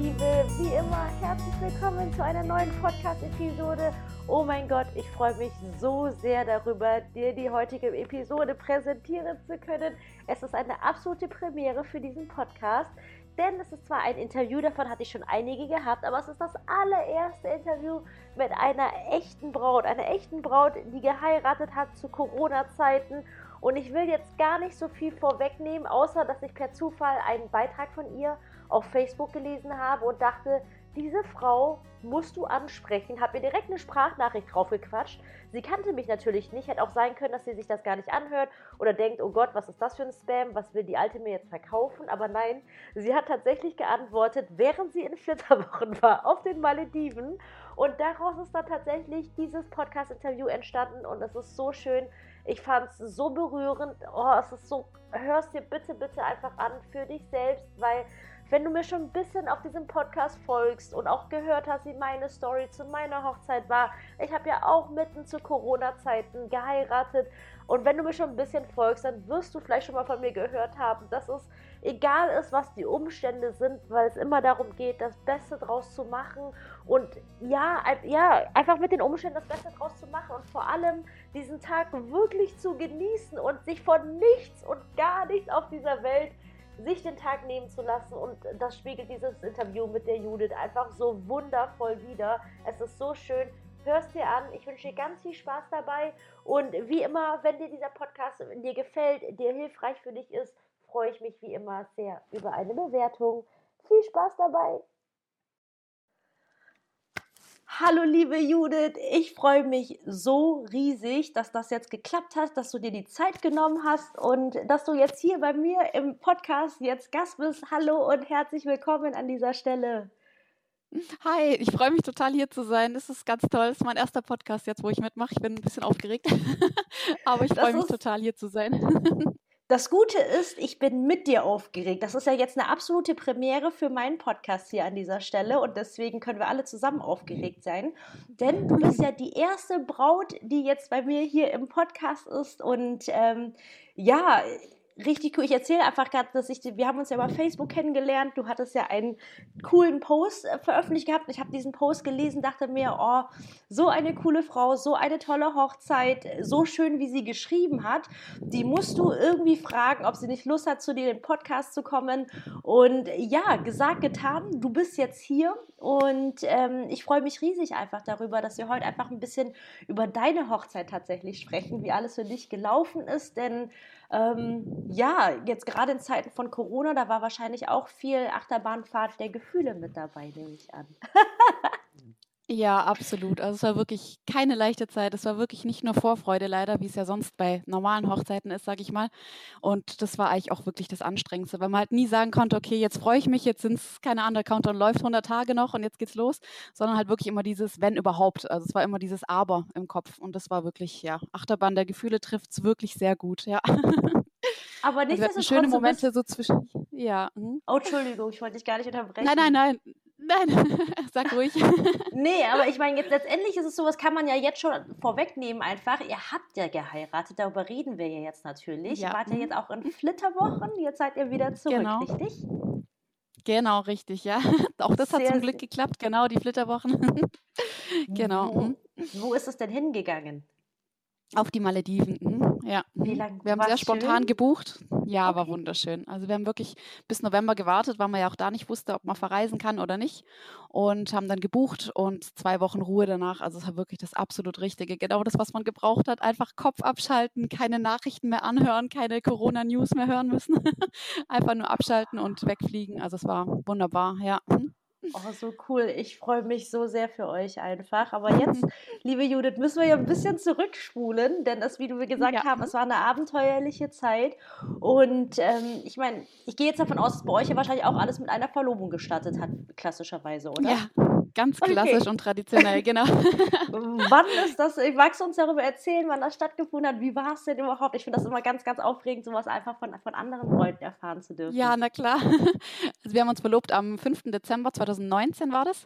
Liebe, wie immer herzlich willkommen zu einer neuen Podcast-Episode. Oh mein Gott, ich freue mich so sehr darüber, dir die heutige Episode präsentieren zu können. Es ist eine absolute Premiere für diesen Podcast, denn es ist zwar ein Interview, davon hatte ich schon einige gehabt, aber es ist das allererste Interview mit einer echten Braut, einer echten Braut, die geheiratet hat zu Corona-Zeiten und ich will jetzt gar nicht so viel vorwegnehmen, außer dass ich per Zufall einen Beitrag von ihr auf Facebook gelesen habe und dachte, diese Frau musst du ansprechen. Habe mir direkt eine Sprachnachricht draufgequatscht. Sie kannte mich natürlich nicht. Hätte auch sein können, dass sie sich das gar nicht anhört oder denkt, oh Gott, was ist das für ein Spam? Was will die Alte mir jetzt verkaufen? Aber nein, sie hat tatsächlich geantwortet, während sie in Flitterwochen war auf den Malediven. Und daraus ist dann tatsächlich dieses Podcast-Interview entstanden und es ist so schön. Ich fand es so berührend. Oh, es ist so, hörst dir bitte, bitte einfach an für dich selbst, weil wenn du mir schon ein bisschen auf diesem Podcast folgst und auch gehört hast, wie meine Story zu meiner Hochzeit war, ich habe ja auch mitten zu Corona-Zeiten geheiratet. Und wenn du mir schon ein bisschen folgst, dann wirst du vielleicht schon mal von mir gehört haben, dass es egal ist, was die Umstände sind, weil es immer darum geht, das Beste draus zu machen und ja, ja, einfach mit den Umständen das Beste draus zu machen und vor allem diesen Tag wirklich zu genießen und sich von nichts und gar nichts auf dieser Welt sich den Tag nehmen zu lassen und das spiegelt dieses Interview mit der Judith einfach so wundervoll wieder. Es ist so schön. Hörst dir an. Ich wünsche dir ganz viel Spaß dabei und wie immer, wenn dir dieser Podcast dir gefällt, dir hilfreich für dich ist, freue ich mich wie immer sehr über eine Bewertung. Viel Spaß dabei. Hallo liebe Judith, ich freue mich so riesig, dass das jetzt geklappt hat, dass du dir die Zeit genommen hast und dass du jetzt hier bei mir im Podcast jetzt Gast bist. Hallo und herzlich willkommen an dieser Stelle. Hi, ich freue mich total hier zu sein. Das ist ganz toll. Das ist mein erster Podcast jetzt, wo ich mitmache. Ich bin ein bisschen aufgeregt, aber ich freue mich total hier zu sein. Das Gute ist, ich bin mit dir aufgeregt. Das ist ja jetzt eine absolute Premiere für meinen Podcast hier an dieser Stelle und deswegen können wir alle zusammen aufgeregt sein. Denn du bist ja die erste Braut, die jetzt bei mir hier im Podcast ist und ähm, ja, richtig cool. Ich erzähle einfach gerade, dass ich, wir haben uns ja über Facebook kennengelernt. Du hattest ja einen coolen Post äh, veröffentlicht gehabt. Ich habe diesen Post gelesen, dachte mir, oh, so eine coole Frau, so eine tolle Hochzeit, so schön, wie sie geschrieben hat. Die musst du irgendwie fragen, ob sie nicht Lust hat, zu dir in den Podcast zu kommen. Und ja, gesagt, getan. Du bist jetzt hier und ähm, ich freue mich riesig einfach darüber, dass wir heute einfach ein bisschen über deine Hochzeit tatsächlich sprechen, wie alles für dich gelaufen ist. Denn ähm, ja, jetzt gerade in Zeiten von Corona, da war wahrscheinlich auch viel Achterbahnfahrt der Gefühle mit dabei, nehme ich an. Ja, absolut. Also es war wirklich keine leichte Zeit. Es war wirklich nicht nur Vorfreude leider, wie es ja sonst bei normalen Hochzeiten ist, sage ich mal. Und das war eigentlich auch wirklich das Anstrengendste, weil man halt nie sagen konnte, okay, jetzt freue ich mich, jetzt sind es, keine der Countdown läuft 100 Tage noch und jetzt geht's los, sondern halt wirklich immer dieses wenn überhaupt. Also es war immer dieses Aber im Kopf und das war wirklich, ja, Achterbahn der Gefühle trifft es wirklich sehr gut, ja. Aber nicht also schöne Momente so zwischen, ja. Hm? Oh, Entschuldigung, ich wollte dich gar nicht unterbrechen. Nein, nein, nein. Nein, sag ruhig. nee, aber ich meine, jetzt letztendlich ist es so, was kann man ja jetzt schon vorwegnehmen einfach. Ihr habt ja geheiratet, darüber reden wir ja jetzt natürlich. Ja. Ihr wart ja jetzt auch in Flitterwochen, jetzt seid ihr wieder zurück, genau. richtig? Genau, richtig, ja. Auch das hat zum Glück geklappt, genau, die Flitterwochen. genau. Wo, mhm. wo ist es denn hingegangen? Auf die Malediven. Mhm. Ja. Wie lange? Wir haben sehr spontan schön? gebucht. Ja, okay. war wunderschön. Also wir haben wirklich bis November gewartet, weil man ja auch da nicht wusste, ob man verreisen kann oder nicht. Und haben dann gebucht und zwei Wochen Ruhe danach. Also es war wirklich das absolut Richtige. Genau das, was man gebraucht hat. Einfach Kopf abschalten, keine Nachrichten mehr anhören, keine Corona-News mehr hören müssen. Einfach nur abschalten und wegfliegen. Also es war wunderbar, ja. Mhm. Oh, so cool. Ich freue mich so sehr für euch einfach. Aber jetzt, liebe Judith, müssen wir ja ein bisschen zurückspulen, denn das, wie du gesagt ja. haben, es war eine abenteuerliche Zeit. Und ähm, ich meine, ich gehe jetzt davon aus, dass bei euch ja wahrscheinlich auch alles mit einer Verlobung gestartet hat, klassischerweise, oder? Ja, Ganz klassisch okay. und traditionell, genau. wann ist das, magst du uns darüber erzählen, wann das stattgefunden hat? Wie war es denn überhaupt? Ich finde das immer ganz, ganz aufregend, sowas einfach von, von anderen Leuten erfahren zu dürfen. Ja, na klar. Also wir haben uns verlobt am 5. Dezember 2019 war das.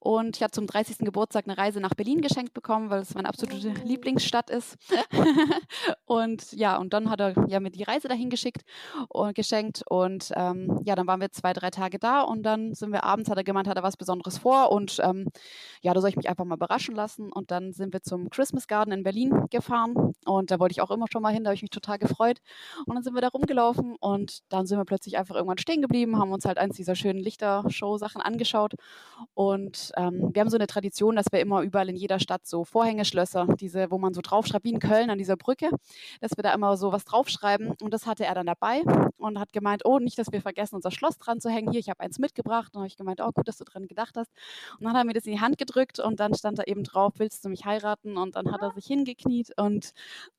Und ich hatte zum 30. Geburtstag eine Reise nach Berlin geschenkt bekommen, weil es meine absolute. Lieblingsstadt ist. und ja, und dann hat er ja mir die Reise dahin geschickt und geschenkt. Und ähm, ja, dann waren wir zwei, drei Tage da und dann sind wir abends, hat er gemeint, hat er was Besonderes vor. Und ähm, ja, da soll ich mich einfach mal überraschen lassen. Und dann sind wir zum Christmas Garden in Berlin gefahren. Und da wollte ich auch immer schon mal hin, da habe ich mich total gefreut. Und dann sind wir da rumgelaufen und dann sind wir plötzlich einfach irgendwann stehen geblieben, haben uns halt eins dieser schönen Lichtershow-Sachen angeschaut. Und ähm, wir haben so eine Tradition, dass wir immer überall in jeder Stadt so Vorhängeschlösser, diese, wo man so draufschreibt, wie in Köln an dieser Brücke, dass wir da immer so was draufschreiben. Und das hatte er dann dabei und hat gemeint, oh, nicht, dass wir vergessen, unser Schloss dran zu hängen. Hier, ich habe eins mitgebracht. Und habe ich gemeint, oh, gut, dass du dran gedacht hast. Und dann hat er mir das in die Hand gedrückt und dann stand da eben drauf, willst du mich heiraten? Und dann hat er sich hingekniet und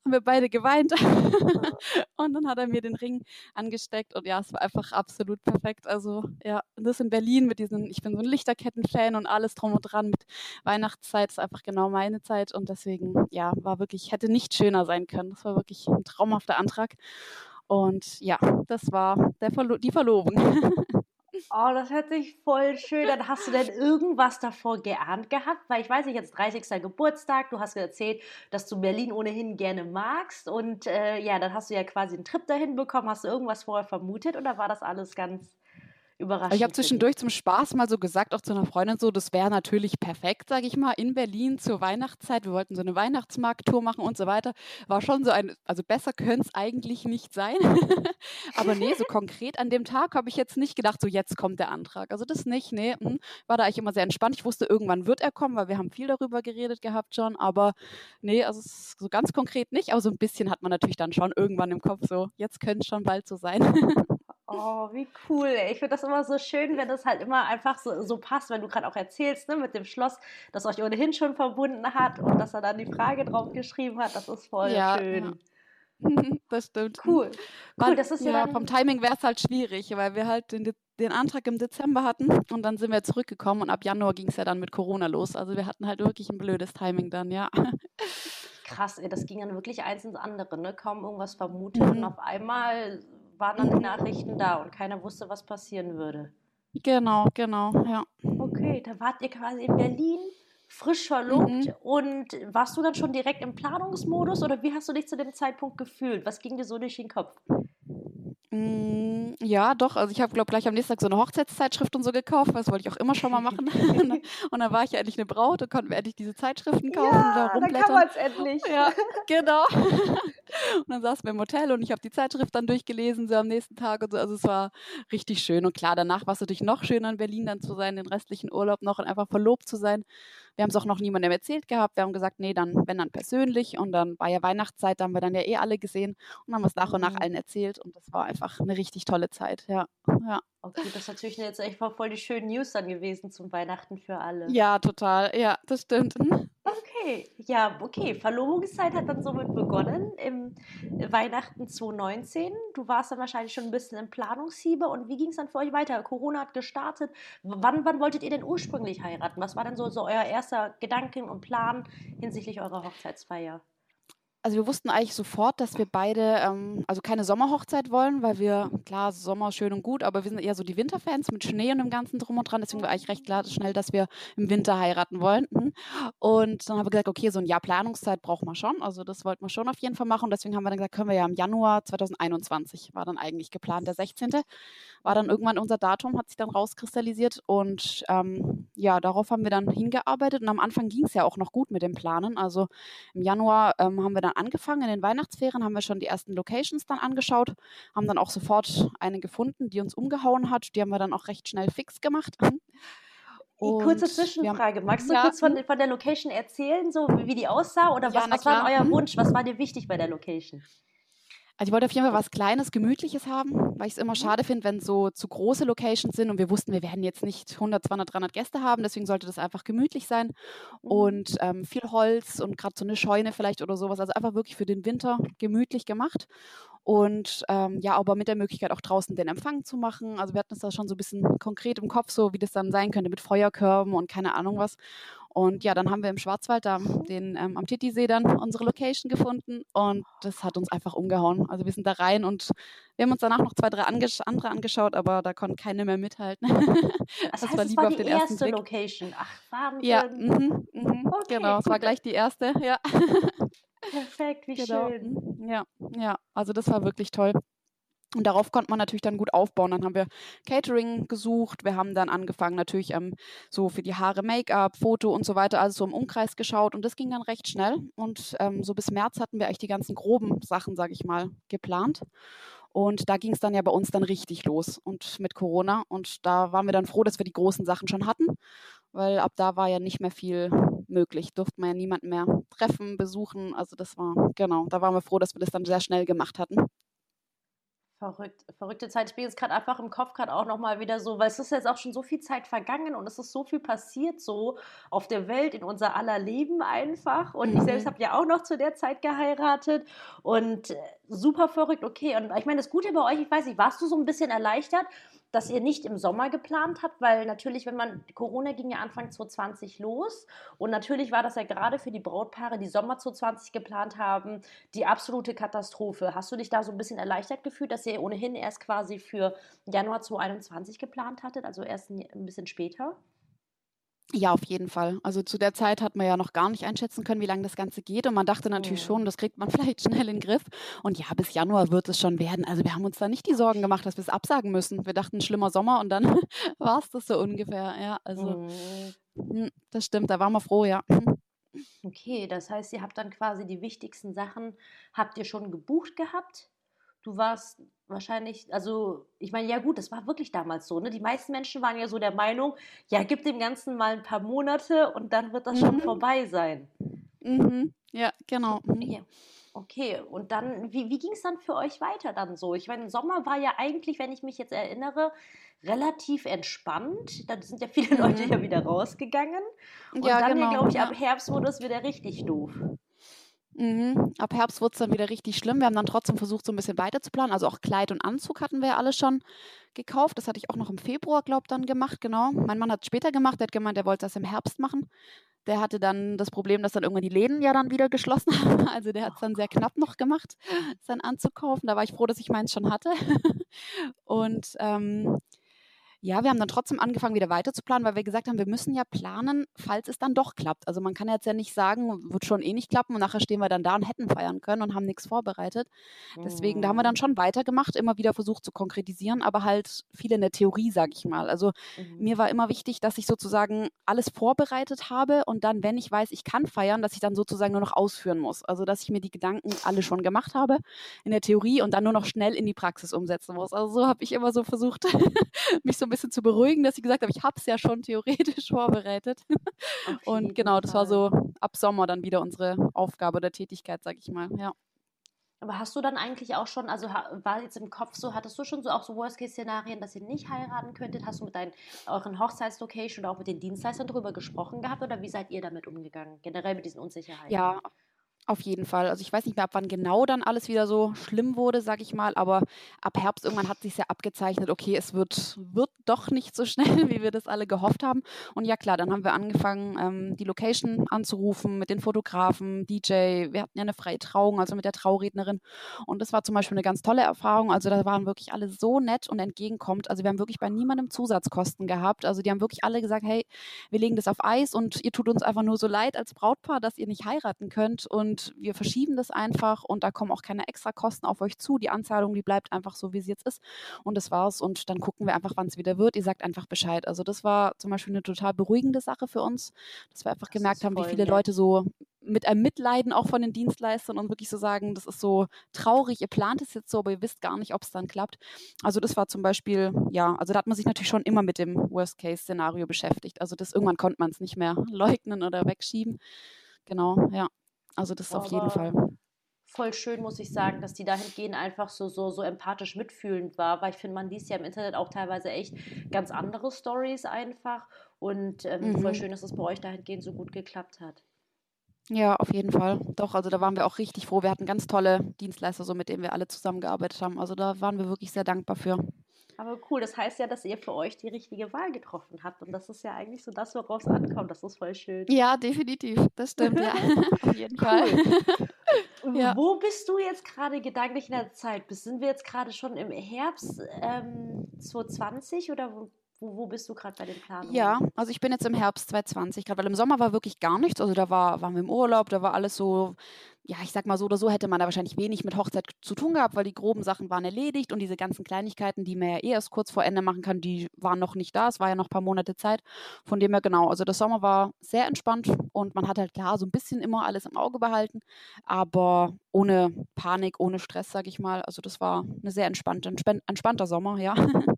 haben wir beide geweint. und dann hat er mir den Ring angesteckt und ja, es war einfach absolut perfekt. Also ja, das in Berlin mit diesen, ich bin so ein Lichterketten-Fan und alles drum und dran mit Weihnachtszeit ist einfach genau meine Zeit und deswegen, ja, war wirklich, hätte nicht schöner sein können. Das war wirklich ein traumhafter Antrag. Und ja, das war Verlo die Verlobung. Oh, das hört sich voll schön an. Hast du denn irgendwas davor geahnt gehabt? Weil ich weiß nicht, jetzt 30. Geburtstag, du hast erzählt, dass du Berlin ohnehin gerne magst. Und äh, ja, dann hast du ja quasi einen Trip dahin bekommen. Hast du irgendwas vorher vermutet oder war das alles ganz überraschend. Ich habe zwischendurch zum Spaß mal so gesagt, auch zu einer Freundin so, das wäre natürlich perfekt, sage ich mal, in Berlin zur Weihnachtszeit. Wir wollten so eine Weihnachtsmarkttour machen und so weiter. War schon so ein, also besser könnte es eigentlich nicht sein. Aber nee, so konkret an dem Tag habe ich jetzt nicht gedacht, so jetzt kommt der Antrag. Also das nicht, nee, mh. Hm, war da eigentlich immer sehr entspannt. Ich wusste, irgendwann wird er kommen, weil wir haben viel darüber geredet gehabt schon. Aber nee, also so ganz konkret nicht. Aber so ein bisschen hat man natürlich dann schon irgendwann im Kopf so, jetzt könnte es schon bald so sein. Oh, wie cool. Ey. Ich finde das immer so schön, wenn das halt immer einfach so, so passt, wenn du gerade auch erzählst, ne, mit dem Schloss, das euch ohnehin schon verbunden hat und dass er dann die Frage drauf geschrieben hat. Das ist voll ja, schön. Ja. Das stimmt. Cool. Cool, das ist ja, ja vom Timing wäre es halt schwierig, weil wir halt den, den Antrag im Dezember hatten und dann sind wir zurückgekommen und ab Januar ging es ja dann mit Corona los. Also wir hatten halt wirklich ein blödes Timing dann, ja. Krass, ey, das ging dann wirklich eins ins andere, ne? Kaum irgendwas vermutet mhm. und auf einmal waren dann die Nachrichten da und keiner wusste, was passieren würde. Genau, genau, ja. Okay, da wart ihr quasi in Berlin, frisch verlobt mhm. und warst du dann schon direkt im Planungsmodus oder wie hast du dich zu dem Zeitpunkt gefühlt? Was ging dir so durch den Kopf? Ja, doch. Also ich habe, glaube gleich am nächsten Tag so eine Hochzeitszeitschrift und so gekauft. Das wollte ich auch immer schon mal machen. und dann war ich ja endlich eine Braut und konnten wir endlich diese Zeitschriften kaufen ja, und da rumblättern. Dann kann man es endlich. Ja, genau. und dann saßen wir im Hotel und ich habe die Zeitschrift dann durchgelesen, so am nächsten Tag und so. Also es war richtig schön. Und klar, danach war es natürlich noch schöner in Berlin dann zu sein, den restlichen Urlaub noch und einfach verlobt zu sein. Wir haben es auch noch niemandem erzählt gehabt. Wir haben gesagt, nee, dann, wenn dann persönlich. Und dann war ja Weihnachtszeit, da haben wir dann ja eh alle gesehen und haben es nach und nach mhm. allen erzählt. Und das war einfach eine richtig tolle Zeit, ja. ja. Okay, das ist natürlich jetzt echt voll die schönen News dann gewesen zum Weihnachten für alle. Ja, total. Ja, das stimmt. Okay, ja, okay. Verlobungszeit hat dann somit begonnen im Weihnachten 2019. Du warst dann wahrscheinlich schon ein bisschen im Planungshiebe. Und wie ging es dann für euch weiter? Corona hat gestartet. Wann, wann wolltet ihr denn ursprünglich heiraten? Was war denn so, so euer erster Gedanke und Plan hinsichtlich eurer Hochzeitsfeier? Also wir wussten eigentlich sofort, dass wir beide ähm, also keine Sommerhochzeit wollen, weil wir, klar, Sommer schön und gut, aber wir sind eher so die Winterfans mit Schnee und dem ganzen drum und dran. Deswegen war eigentlich recht klar schnell, dass wir im Winter heiraten wollten. Und dann haben wir gesagt, okay, so ein Jahr Planungszeit brauchen wir schon. Also das wollten wir schon auf jeden Fall machen. Und deswegen haben wir dann gesagt, können wir ja im Januar 2021, war dann eigentlich geplant, der 16. War dann irgendwann unser Datum, hat sich dann rauskristallisiert. Und ähm, ja, darauf haben wir dann hingearbeitet. Und am Anfang ging es ja auch noch gut mit dem Planen. Also im Januar ähm, haben wir dann angefangen. In den Weihnachtsferien haben wir schon die ersten Locations dann angeschaut, haben dann auch sofort eine gefunden, die uns umgehauen hat. Die haben wir dann auch recht schnell fix gemacht. Und Kurze Zwischenfrage. Magst du ja, kurz von, von, der Location erzählen, so wie die aussah? Oder was, ja, was war euer Wunsch? Was war dir wichtig bei der Location? Also ich wollte auf jeden Fall was Kleines, Gemütliches haben, weil ich es immer mhm. schade finde, wenn so zu große Locations sind und wir wussten, wir werden jetzt nicht 100, 200, 300 Gäste haben, deswegen sollte das einfach gemütlich sein mhm. und ähm, viel Holz und gerade so eine Scheune vielleicht oder sowas, also einfach wirklich für den Winter gemütlich gemacht Und ähm, ja, aber mit der Möglichkeit auch draußen den Empfang zu machen. Also wir hatten es da schon so ein bisschen konkret im Kopf, so wie das dann sein könnte mit Feuerkörben und keine Ahnung was. Und ja, dann haben wir im Schwarzwald da den, ähm, am Titisee dann unsere Location gefunden und das hat uns einfach umgehauen. Also wir sind da rein und wir haben uns danach noch zwei, drei angesch andere angeschaut, aber da konnte keine mehr mithalten. das, das heißt, war lieber war auf den ersten Blick. Location. Ach, Wahnsinn. Ja, mh, mh, okay, genau, es war gleich die erste, ja. Perfekt, wie genau. schön. Ja, ja, also das war wirklich toll. Und darauf konnte man natürlich dann gut aufbauen. Dann haben wir Catering gesucht. Wir haben dann angefangen, natürlich ähm, so für die Haare Make-up, Foto und so weiter, also so im Umkreis geschaut. Und das ging dann recht schnell. Und ähm, so bis März hatten wir eigentlich die ganzen groben Sachen, sage ich mal, geplant. Und da ging es dann ja bei uns dann richtig los und mit Corona. Und da waren wir dann froh, dass wir die großen Sachen schon hatten, weil ab da war ja nicht mehr viel möglich. Durften wir ja niemanden mehr treffen, besuchen. Also das war, genau, da waren wir froh, dass wir das dann sehr schnell gemacht hatten. Verrückt, verrückte Zeit. Ich bin jetzt gerade einfach im Kopf gerade auch nochmal wieder so, weil es ist jetzt auch schon so viel Zeit vergangen und es ist so viel passiert so auf der Welt, in unser aller Leben einfach. Und mhm. ich selbst mhm. habe ja auch noch zu der Zeit geheiratet und äh, super verrückt. Okay, und ich meine, das Gute bei euch, ich weiß nicht, warst du so ein bisschen erleichtert, dass ihr nicht im Sommer geplant habt, weil natürlich, wenn man, Corona ging ja Anfang 2020 los und natürlich war das ja gerade für die Brautpaare, die Sommer 2020 geplant haben, die absolute Katastrophe. Hast du dich da so ein bisschen erleichtert gefühlt, dass ihr ohnehin erst quasi für Januar 2021 geplant hattet, also erst ein, bisschen später? Ja, auf jeden Fall. Also zu der Zeit hat man ja noch gar nicht einschätzen können, wie lange das Ganze geht. Und man dachte natürlich schon, das kriegt man vielleicht schnell in den Griff. Und ja, bis Januar wird es schon werden. Also wir haben uns da nicht die Sorgen gemacht, dass wir es absagen müssen. Wir dachten, schlimmer Sommer und dann war es das so ungefähr. Ja, also mhm. das stimmt, da waren wir froh, ja. Okay, das heißt, ihr habt dann quasi die wichtigsten Sachen, habt ihr schon gebucht gehabt? Du warst wahrscheinlich, also ich meine, ja gut, das war wirklich damals so. Ne? Die meisten Menschen waren ja so der Meinung, ja, gib dem Ganzen mal ein paar Monate und dann wird das mhm. schon vorbei sein. Mhm. Ja, genau. Mhm. Ja. Okay, und dann, wie, wie ging es dann für euch weiter dann so? Ich meine, Sommer war ja eigentlich, wenn ich mich jetzt erinnere, relativ entspannt. Da sind ja viele Leute ja mhm. wieder rausgegangen. Und ja, dann, genau. glaube ich, ab Herbst wurde es wieder richtig doof. Mhm. Ab Herbst wurde es dann wieder richtig schlimm. Wir haben dann trotzdem versucht, so ein bisschen weiter zu planen. Also auch Kleid und Anzug hatten wir ja alle schon gekauft. Das hatte ich auch noch im Februar, glaube ich, dann gemacht, genau. Mein Mann hat es später gemacht, der hat gemeint, er wollte das im Herbst machen. Der hatte dann das Problem, dass dann irgendwann die Läden ja dann wieder geschlossen haben. Also der hat es dann sehr knapp noch gemacht, sein Anzug kaufen. Da war ich froh, dass ich meins schon hatte. Und ähm, ja, wir haben dann trotzdem angefangen, wieder weiter zu planen, weil wir gesagt haben, wir müssen ja planen, falls es dann doch klappt. Also man kann jetzt ja nicht sagen, wird schon eh nicht klappen und nachher stehen wir dann da und hätten feiern können und haben nichts vorbereitet. Deswegen, da haben wir dann mhm. schon weitergemacht, immer wieder versucht zu konkretisieren, aber halt viel in der Theorie, sag ich mal. Also mhm. mir war immer wichtig, dass ich sozusagen alles vorbereitet habe und dann, wenn ich weiß, ich kann feiern, dass ich dann sozusagen nur noch ausführen muss. Also dass ich mir die Gedanken alle schon gemacht habe in der Theorie und dann nur noch schnell in die Praxis umsetzen muss. Also so habe ich immer so versucht, mich so bisschen zu beruhigen, dass ich gesagt habe, ich habe es ja schon theoretisch vorbereitet. Und genau, das war so ab Sommer dann wieder unsere Aufgabe oder Tätigkeit, sag ich mal, ja. Aber hast du dann eigentlich auch schon, also war jetzt im Kopf so, hattest du schon so auch so Worst-Case-Szenarien, dass ihr nicht heiraten könntet? Hast du mit deinen, euren Hochzeitslocation oder auch mit den Dienstleistern darüber gesprochen gehabt oder wie seid ihr damit umgegangen, generell mit diesen Unsicherheiten? Ja, auf jeden Fall. Also ich weiß nicht mehr, ab wann genau dann alles wieder so schlimm wurde, sag ich mal, aber ab Herbst irgendwann hat sich ja abgezeichnet, okay, es wird, wird doch nicht so schnell, wie wir das alle gehofft haben. Und ja klar, dann haben wir angefangen, ähm, die Location anzurufen mit den Fotografen, DJ. Wir hatten ja eine freie Trauung, also mit der Traurednerin. Und das war zum Beispiel eine ganz tolle Erfahrung. Also da waren wirklich alle so nett und entgegenkommt. Also wir haben wirklich bei niemandem Zusatzkosten gehabt. Also die haben wirklich alle gesagt, hey, wir legen das auf Eis und ihr tut uns einfach nur so leid als Brautpaar, dass ihr nicht heiraten könnt. Und und wir verschieben das einfach und da kommen auch keine extra Kosten auf euch zu. Die Anzahlung, die bleibt einfach so, wie sie jetzt ist und das war's und dann gucken wir einfach, wann es wieder wird. Ihr sagt einfach Bescheid. Also das war zum Beispiel eine total beruhigende Sache für uns, dass wir einfach das gemerkt haben, wie viele nett. Leute so mit einem Mitleiden auch von den Dienstleistern und wirklich so sagen, das ist so traurig, ihr plant es jetzt so, aber ihr wisst gar nicht, ob es dann klappt. Also das war zum Beispiel, ja, also da hat man sich natürlich schon immer mit dem Worst-Case-Szenario beschäftigt. Also das irgendwann konnte man es nicht mehr leugnen oder wegschieben. Genau, ja. Also das ist auf jeden Fall. Voll schön, muss ich sagen, dass die dahingehend einfach so, so, so empathisch mitfühlend war, weil ich finde, man liest ja im Internet auch teilweise echt ganz andere Stories einfach. Und ähm, mhm. voll schön, dass es bei euch dahingehend so gut geklappt hat. Ja, auf jeden Fall. Doch, also da waren wir auch richtig froh. Wir hatten ganz tolle Dienstleister, so mit denen wir alle zusammengearbeitet haben. Also da waren wir wirklich sehr dankbar für. Aber cool, das heißt ja, dass ihr für euch die richtige Wahl getroffen habt. Und das ist ja eigentlich so das, woraus es ankommt. Das ist voll schön. Ja, definitiv. Das stimmt, ja. Auf jeden Fall. ja. Wo bist du jetzt gerade gedanklich in der Zeit? Sind wir jetzt gerade schon im Herbst ähm, 2020 oder wo, wo, wo bist du gerade bei den Planungen? Ja, also ich bin jetzt im Herbst 2020 gerade, weil im Sommer war wirklich gar nichts. Also da war, waren wir im Urlaub, da war alles so, ja, ich sag mal so oder so, hätte man da wahrscheinlich wenig mit Hochzeit zu tun gehabt, weil die groben Sachen waren erledigt und diese ganzen Kleinigkeiten, die man ja eh erst kurz vor Ende machen kann, die waren noch nicht da. Es war ja noch ein paar Monate Zeit. Von dem her genau. Also der Sommer war sehr entspannt und man hat halt klar so ein bisschen immer alles im Auge behalten, aber ohne Panik, ohne Stress, sag ich mal. Also das war eine sehr entspannte, entspannter Sommer, ja.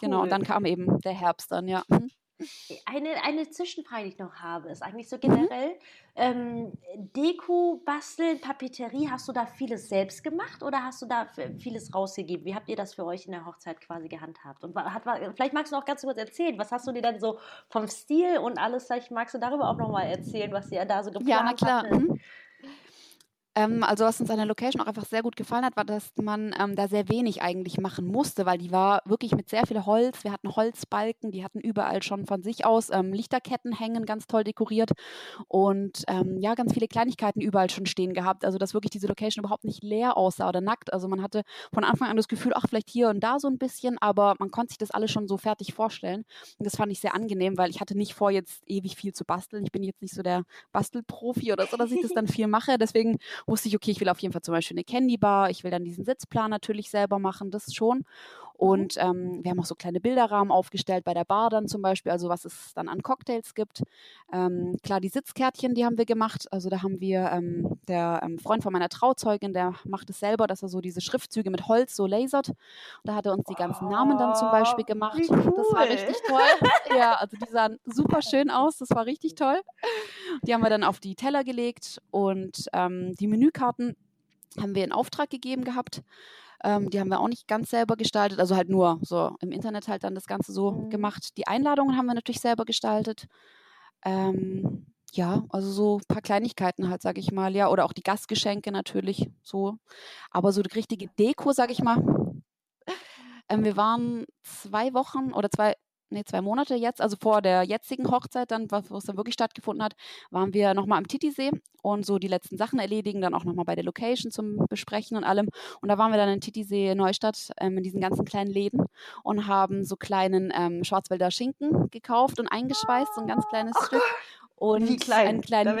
Genau, und dann kam eben der Herbst dann, ja. Eine, eine Zwischenfrage, die ich noch habe, ist eigentlich so mhm. generell, mhm. ähm, Deko, Basteln, Papeterie, hast du da vieles selbst gemacht oder hast du da vieles rausgegeben? Wie habt ihr das für euch in der Hochzeit quasi gehandhabt? Und hat, vielleicht magst du noch ganz kurz erzählen, was hast du dir dann so vom Stil und alles, vielleicht magst du darüber auch nochmal erzählen, was ihr da so geplant habt? Ja, na klar. Mhm. Ähm, also was uns an der Location auch einfach sehr gut gefallen hat, war, dass man ähm, da sehr wenig eigentlich machen musste, weil die war wirklich mit sehr viel Holz. Wir hatten Holzbalken, die hatten überall schon von sich aus ähm, Lichterketten hängen, ganz toll dekoriert und ähm, ja, ganz viele Kleinigkeiten überall schon stehen gehabt. Also dass wirklich diese Location überhaupt nicht leer aussah oder nackt. Also man hatte von Anfang an das Gefühl, ach, vielleicht hier und da so ein bisschen, aber man konnte sich das alles schon so fertig vorstellen. Und das fand ich sehr angenehm, weil ich hatte nicht vor, jetzt ewig viel zu basteln. Ich bin jetzt nicht so der Bastelprofi oder so, dass ich das dann viel mache. Deswegen wusste ich, okay, ich will auf jeden Fall zum Beispiel eine Candy Bar, ich will dann diesen Sitzplan natürlich selber machen, das schon. Und mhm. ähm, wir haben auch so kleine Bilderrahmen aufgestellt bei der Bar dann zum Beispiel, also was es dann an Cocktails gibt. Ähm, klar, die Sitzkärtchen, die haben wir gemacht. Also da haben wir, ähm, der ähm, Freund von meiner Trauzeugin, der macht es selber, dass er so diese Schriftzüge mit Holz so lasert. Da hat er uns die ganzen Namen dann zum Beispiel gemacht. Cool. Das war richtig toll. ja, also die sahen super schön aus, das war richtig toll. Die haben wir dann auf die Teller gelegt und ähm, die Menükarten haben wir in Auftrag gegeben gehabt. Ähm, die haben wir auch nicht ganz selber gestaltet, also halt nur so im Internet halt dann das Ganze so mhm. gemacht. Die Einladungen haben wir natürlich selber gestaltet. Ähm, ja, also so ein paar Kleinigkeiten halt, sag ich mal, ja, oder auch die Gastgeschenke natürlich so. Aber so die richtige Deko, sag ich mal. Ähm, wir waren zwei Wochen oder zwei, nee, zwei Monate jetzt, also vor der jetzigen Hochzeit, dann, wo es dann wirklich stattgefunden hat, waren wir nochmal am Titisee und so die letzten Sachen erledigen, dann auch nochmal bei der Location zum Besprechen und allem. Und da waren wir dann in Titisee Neustadt ähm, in diesen ganzen kleinen Läden und haben so kleinen ähm, Schwarzwälder Schinken gekauft und eingeschweißt, so ein ganz kleines Stück. Und Wie klein? einen kleinen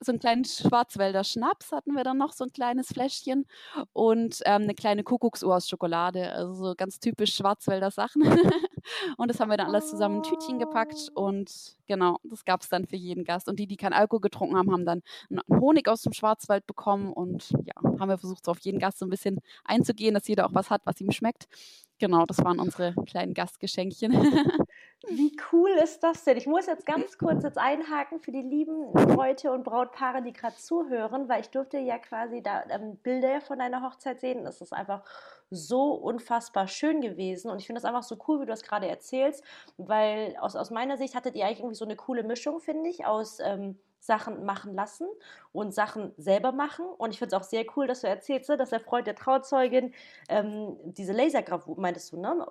so einen kleinen Schwarzwälder Schnaps hatten wir dann noch, so ein kleines Fläschchen und ähm, eine kleine Kuckucksuhr aus Schokolade, also so ganz typisch Schwarzwälder Sachen. und das haben wir dann alles zusammen in Tütchen gepackt und genau, das gab es dann für jeden Gast. Und die, die keinen Alkohol getrunken haben, haben dann Honig aus dem Schwarzwald bekommen und ja, haben wir versucht, so auf jeden Gast so ein bisschen einzugehen, dass jeder auch was hat, was ihm schmeckt. Genau, das waren unsere kleinen Gastgeschenkchen. Wie cool ist das denn? Ich muss jetzt ganz kurz jetzt einhaken für die lieben Bräute und Brautpaare, die gerade zuhören, weil ich durfte ja quasi da ähm, Bilder von deiner Hochzeit sehen. Es ist einfach so unfassbar schön gewesen und ich finde das einfach so cool, wie du das gerade erzählst, weil aus, aus meiner Sicht hattet ihr eigentlich irgendwie so eine coole Mischung, finde ich, aus ähm, Sachen machen lassen und Sachen selber machen. Und ich finde es auch sehr cool, dass du erzählst, ne, dass der Freund der Trauzeugin ähm, diese Lasergravur, meintest du, ne?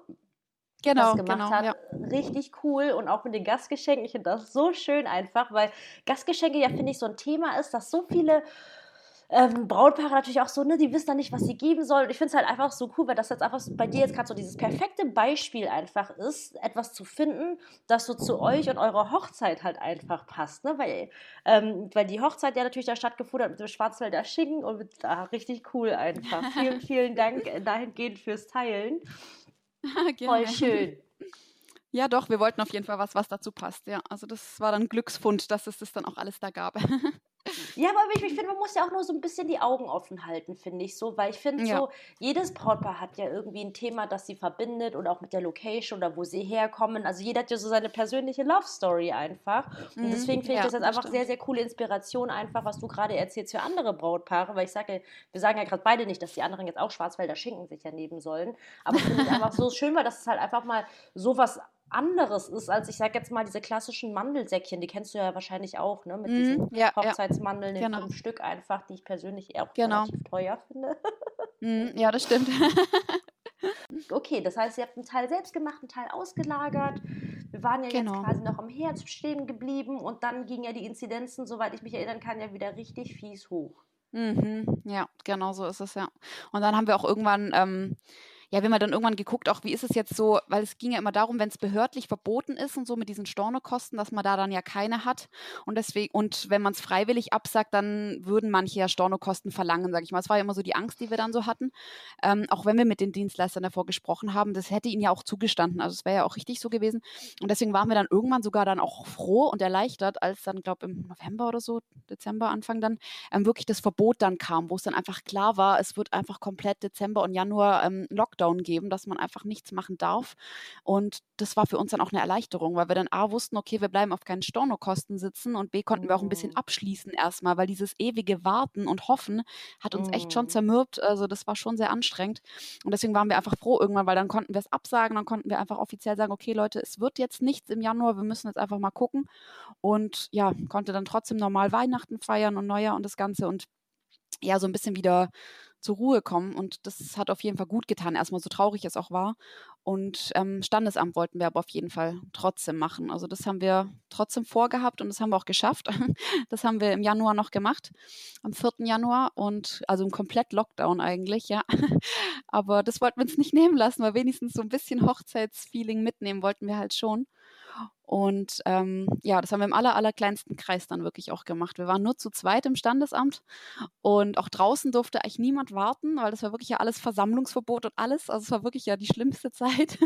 Genau, gemacht genau, hat. Ja. Richtig cool und auch mit den Gastgeschenken. Ich finde das so schön einfach, weil Gastgeschenke ja, finde ich, so ein Thema ist, dass so viele ähm, Brautpaare natürlich auch so, ne, die wissen dann nicht, was sie geben sollen. Und ich finde es halt einfach so cool, weil das jetzt einfach bei dir jetzt gerade so dieses perfekte Beispiel einfach ist, etwas zu finden, das so zu euch und eurer Hochzeit halt einfach passt. Ne? Weil, ähm, weil die Hochzeit ja natürlich da stattgefunden hat mit dem Schwarzwälder Schinken und mit, ah, richtig cool einfach. vielen, vielen Dank äh, dahingehend fürs Teilen. Voll schön. Ja, doch, wir wollten auf jeden Fall was, was dazu passt. Ja, also das war dann Glücksfund, dass es das dann auch alles da gab. Ja, aber ich, ich finde, man muss ja auch nur so ein bisschen die Augen offen halten, finde ich so, weil ich finde ja. so, jedes Brautpaar hat ja irgendwie ein Thema, das sie verbindet oder auch mit der Location oder wo sie herkommen. Also jeder hat ja so seine persönliche Love Story einfach. Und mhm. deswegen finde ich ja, das jetzt einfach stimmt. sehr, sehr coole Inspiration einfach, was du gerade erzählst für andere Brautpaare, weil ich sage, wir sagen ja gerade beide nicht, dass die anderen jetzt auch Schwarzwälder Schinken sich ja nehmen sollen. Aber ich finde es einfach so schön, weil das ist halt einfach mal so was anderes ist, als ich sag jetzt mal diese klassischen Mandelsäckchen, die kennst du ja wahrscheinlich auch, ne? Mit mm, diesen ja, Hochzeitsmandeln ja. in genau. fünf Stück einfach, die ich persönlich auch genau. relativ teuer finde. Mm, ja, das stimmt. okay, das heißt, ihr habt einen Teil selbst gemacht, einen Teil ausgelagert. Wir waren ja genau. jetzt quasi noch am Herz stehen geblieben und dann gingen ja die Inzidenzen, soweit ich mich erinnern kann, ja wieder richtig fies hoch. Mhm, ja, genau so ist es ja. Und dann haben wir auch irgendwann ähm, ja, wenn man dann irgendwann geguckt, auch wie ist es jetzt so, weil es ging ja immer darum, wenn es behördlich verboten ist und so mit diesen Stornokosten, dass man da dann ja keine hat. Und deswegen, und wenn man es freiwillig absagt, dann würden manche ja Stornokosten verlangen, sage ich mal. Das war ja immer so die Angst, die wir dann so hatten. Ähm, auch wenn wir mit den Dienstleistern davor gesprochen haben, das hätte ihnen ja auch zugestanden. Also es wäre ja auch richtig so gewesen. Und deswegen waren wir dann irgendwann sogar dann auch froh und erleichtert, als dann, glaube im November oder so, Dezember, Anfang dann, ähm, wirklich das Verbot dann kam, wo es dann einfach klar war, es wird einfach komplett Dezember und Januar ähm, Lockdown Lockdown geben, dass man einfach nichts machen darf. Und das war für uns dann auch eine Erleichterung, weil wir dann A wussten, okay, wir bleiben auf keinen Stornokosten sitzen und B konnten wir auch ein bisschen mhm. abschließen erstmal, weil dieses ewige Warten und Hoffen hat uns echt schon mhm. zermürbt. Also das war schon sehr anstrengend. Und deswegen waren wir einfach froh irgendwann, weil dann konnten wir es absagen, dann konnten wir einfach offiziell sagen, okay, Leute, es wird jetzt nichts im Januar, wir müssen jetzt einfach mal gucken. Und ja, konnte dann trotzdem normal Weihnachten feiern und Neujahr und das Ganze und ja, so ein bisschen wieder zur Ruhe kommen. Und das hat auf jeden Fall gut getan, erstmal so traurig es auch war. Und ähm, Standesamt wollten wir aber auf jeden Fall trotzdem machen. Also das haben wir trotzdem vorgehabt und das haben wir auch geschafft. Das haben wir im Januar noch gemacht, am 4. Januar und also im komplett Lockdown eigentlich, ja. Aber das wollten wir uns nicht nehmen lassen, weil wenigstens so ein bisschen Hochzeitsfeeling mitnehmen wollten wir halt schon. Und ähm, ja, das haben wir im aller, allerkleinsten Kreis dann wirklich auch gemacht. Wir waren nur zu zweit im Standesamt und auch draußen durfte eigentlich niemand warten, weil das war wirklich ja alles Versammlungsverbot und alles. Also es war wirklich ja die schlimmste Zeit.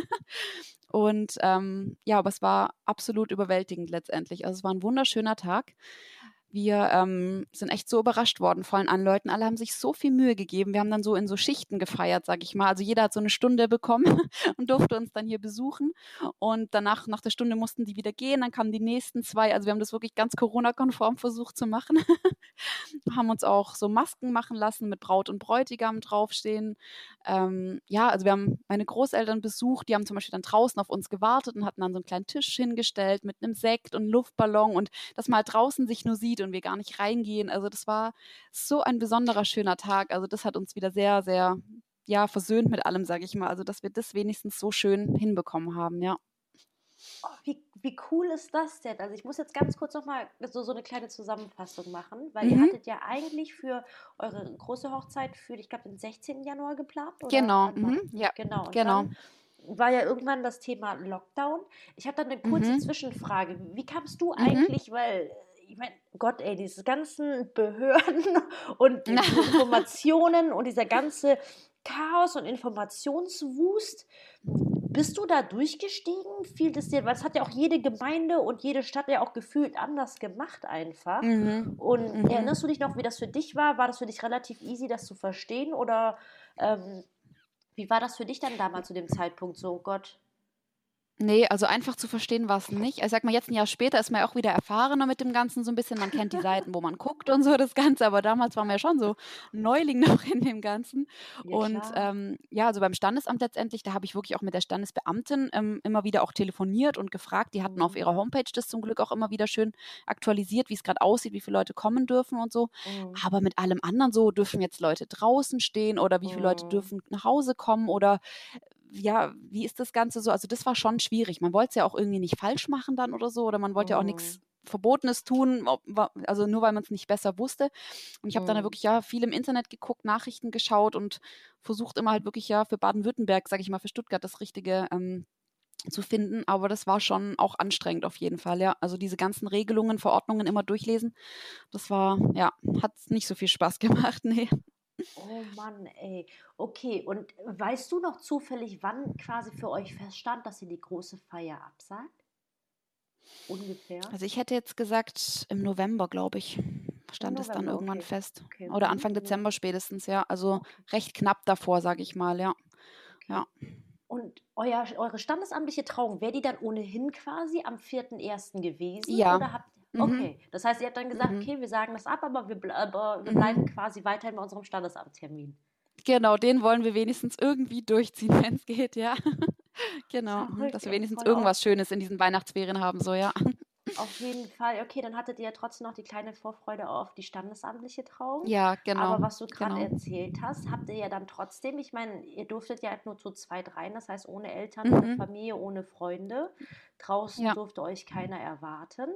und ähm, ja, aber es war absolut überwältigend letztendlich. Also es war ein wunderschöner Tag. Wir ähm, sind echt so überrascht worden von allen Leuten. Alle haben sich so viel Mühe gegeben. Wir haben dann so in so Schichten gefeiert, sag ich mal. Also jeder hat so eine Stunde bekommen und durfte uns dann hier besuchen. Und danach, nach der Stunde mussten die wieder gehen. Dann kamen die nächsten zwei. Also wir haben das wirklich ganz Corona-konform versucht zu machen. haben uns auch so Masken machen lassen mit Braut und Bräutigam draufstehen. Ähm, ja, also wir haben meine Großeltern besucht. Die haben zum Beispiel dann draußen auf uns gewartet und hatten dann so einen kleinen Tisch hingestellt mit einem Sekt und Luftballon und dass man halt draußen sich nur sieht sieht und wir gar nicht reingehen. Also das war so ein besonderer schöner Tag. Also das hat uns wieder sehr, sehr, ja, versöhnt mit allem, sage ich mal. Also dass wir das wenigstens so schön hinbekommen haben, ja. Oh, wie, wie cool ist das denn? Also ich muss jetzt ganz kurz nochmal so, so eine kleine Zusammenfassung machen, weil mhm. ihr hattet ja eigentlich für eure große Hochzeit für, ich glaube, den 16. Januar geplant. Oder genau, mhm. ja, genau. Und genau. war ja irgendwann das Thema Lockdown. Ich habe dann eine kurze mhm. Zwischenfrage. Wie kamst du mhm. eigentlich, weil ich meine, Gott, ey, diese ganzen Behörden und Informationen und dieser ganze Chaos und Informationswust, bist du da durchgestiegen? Fiel das dir, weil es hat ja auch jede Gemeinde und jede Stadt ja auch gefühlt anders gemacht einfach. Mhm. Und mhm. erinnerst du dich noch, wie das für dich war? War das für dich relativ easy, das zu verstehen? Oder ähm, wie war das für dich dann damals zu dem Zeitpunkt so, Gott? Nee, also einfach zu verstehen war es nicht. Ich sag mal, jetzt ein Jahr später ist man ja auch wieder erfahrener mit dem Ganzen so ein bisschen. Man kennt die Seiten, wo man guckt und so das Ganze, aber damals waren wir ja schon so Neuling noch in dem Ganzen. Ja, und ähm, ja, also beim Standesamt letztendlich, da habe ich wirklich auch mit der Standesbeamtin ähm, immer wieder auch telefoniert und gefragt. Die hatten auf mhm. ihrer Homepage das zum Glück auch immer wieder schön aktualisiert, wie es gerade aussieht, wie viele Leute kommen dürfen und so. Mhm. Aber mit allem anderen so, dürfen jetzt Leute draußen stehen oder wie viele Leute mhm. dürfen nach Hause kommen oder ja, wie ist das Ganze so? Also das war schon schwierig. Man wollte es ja auch irgendwie nicht falsch machen dann oder so, oder man wollte ja auch nichts mhm. Verbotenes tun, also nur weil man es nicht besser wusste. Und ich habe dann mhm. wirklich ja viel im Internet geguckt, Nachrichten geschaut und versucht immer halt wirklich ja für Baden-Württemberg, sage ich mal, für Stuttgart das Richtige ähm, zu finden. Aber das war schon auch anstrengend auf jeden Fall, ja. Also diese ganzen Regelungen, Verordnungen immer durchlesen, das war, ja, hat nicht so viel Spaß gemacht, nee. Oh Mann, ey. Okay, und weißt du noch zufällig, wann quasi für euch feststand, dass ihr die große Feier absagt? Ungefähr. Also ich hätte jetzt gesagt, im November, glaube ich, stand es dann irgendwann okay. fest. Okay. Oder Anfang Dezember spätestens, ja. Also okay. recht knapp davor, sage ich mal, ja. Ja. Und euer, eure standesamtliche Trauung, wäre die dann ohnehin quasi am 4.1. gewesen? Ja. Oder habt. Okay, das heißt, ihr habt dann gesagt, mhm. okay, wir sagen das ab, aber wir, aber wir bleiben mhm. quasi weiterhin bei unserem Standesamttermin. Genau, den wollen wir wenigstens irgendwie durchziehen, wenn es geht, ja. genau, dass wir wenigstens irgendwas Schönes in diesen Weihnachtsferien haben, so ja. Auf jeden Fall. Okay, dann hattet ihr ja trotzdem noch die kleine Vorfreude auf die standesamtliche Trauung. Ja, genau. Aber was du gerade genau. erzählt hast, habt ihr ja dann trotzdem, ich meine, ihr durftet ja nur zu zweit rein, das heißt ohne Eltern, mhm. ohne Familie, ohne Freunde. Draußen ja. durfte euch keiner erwarten.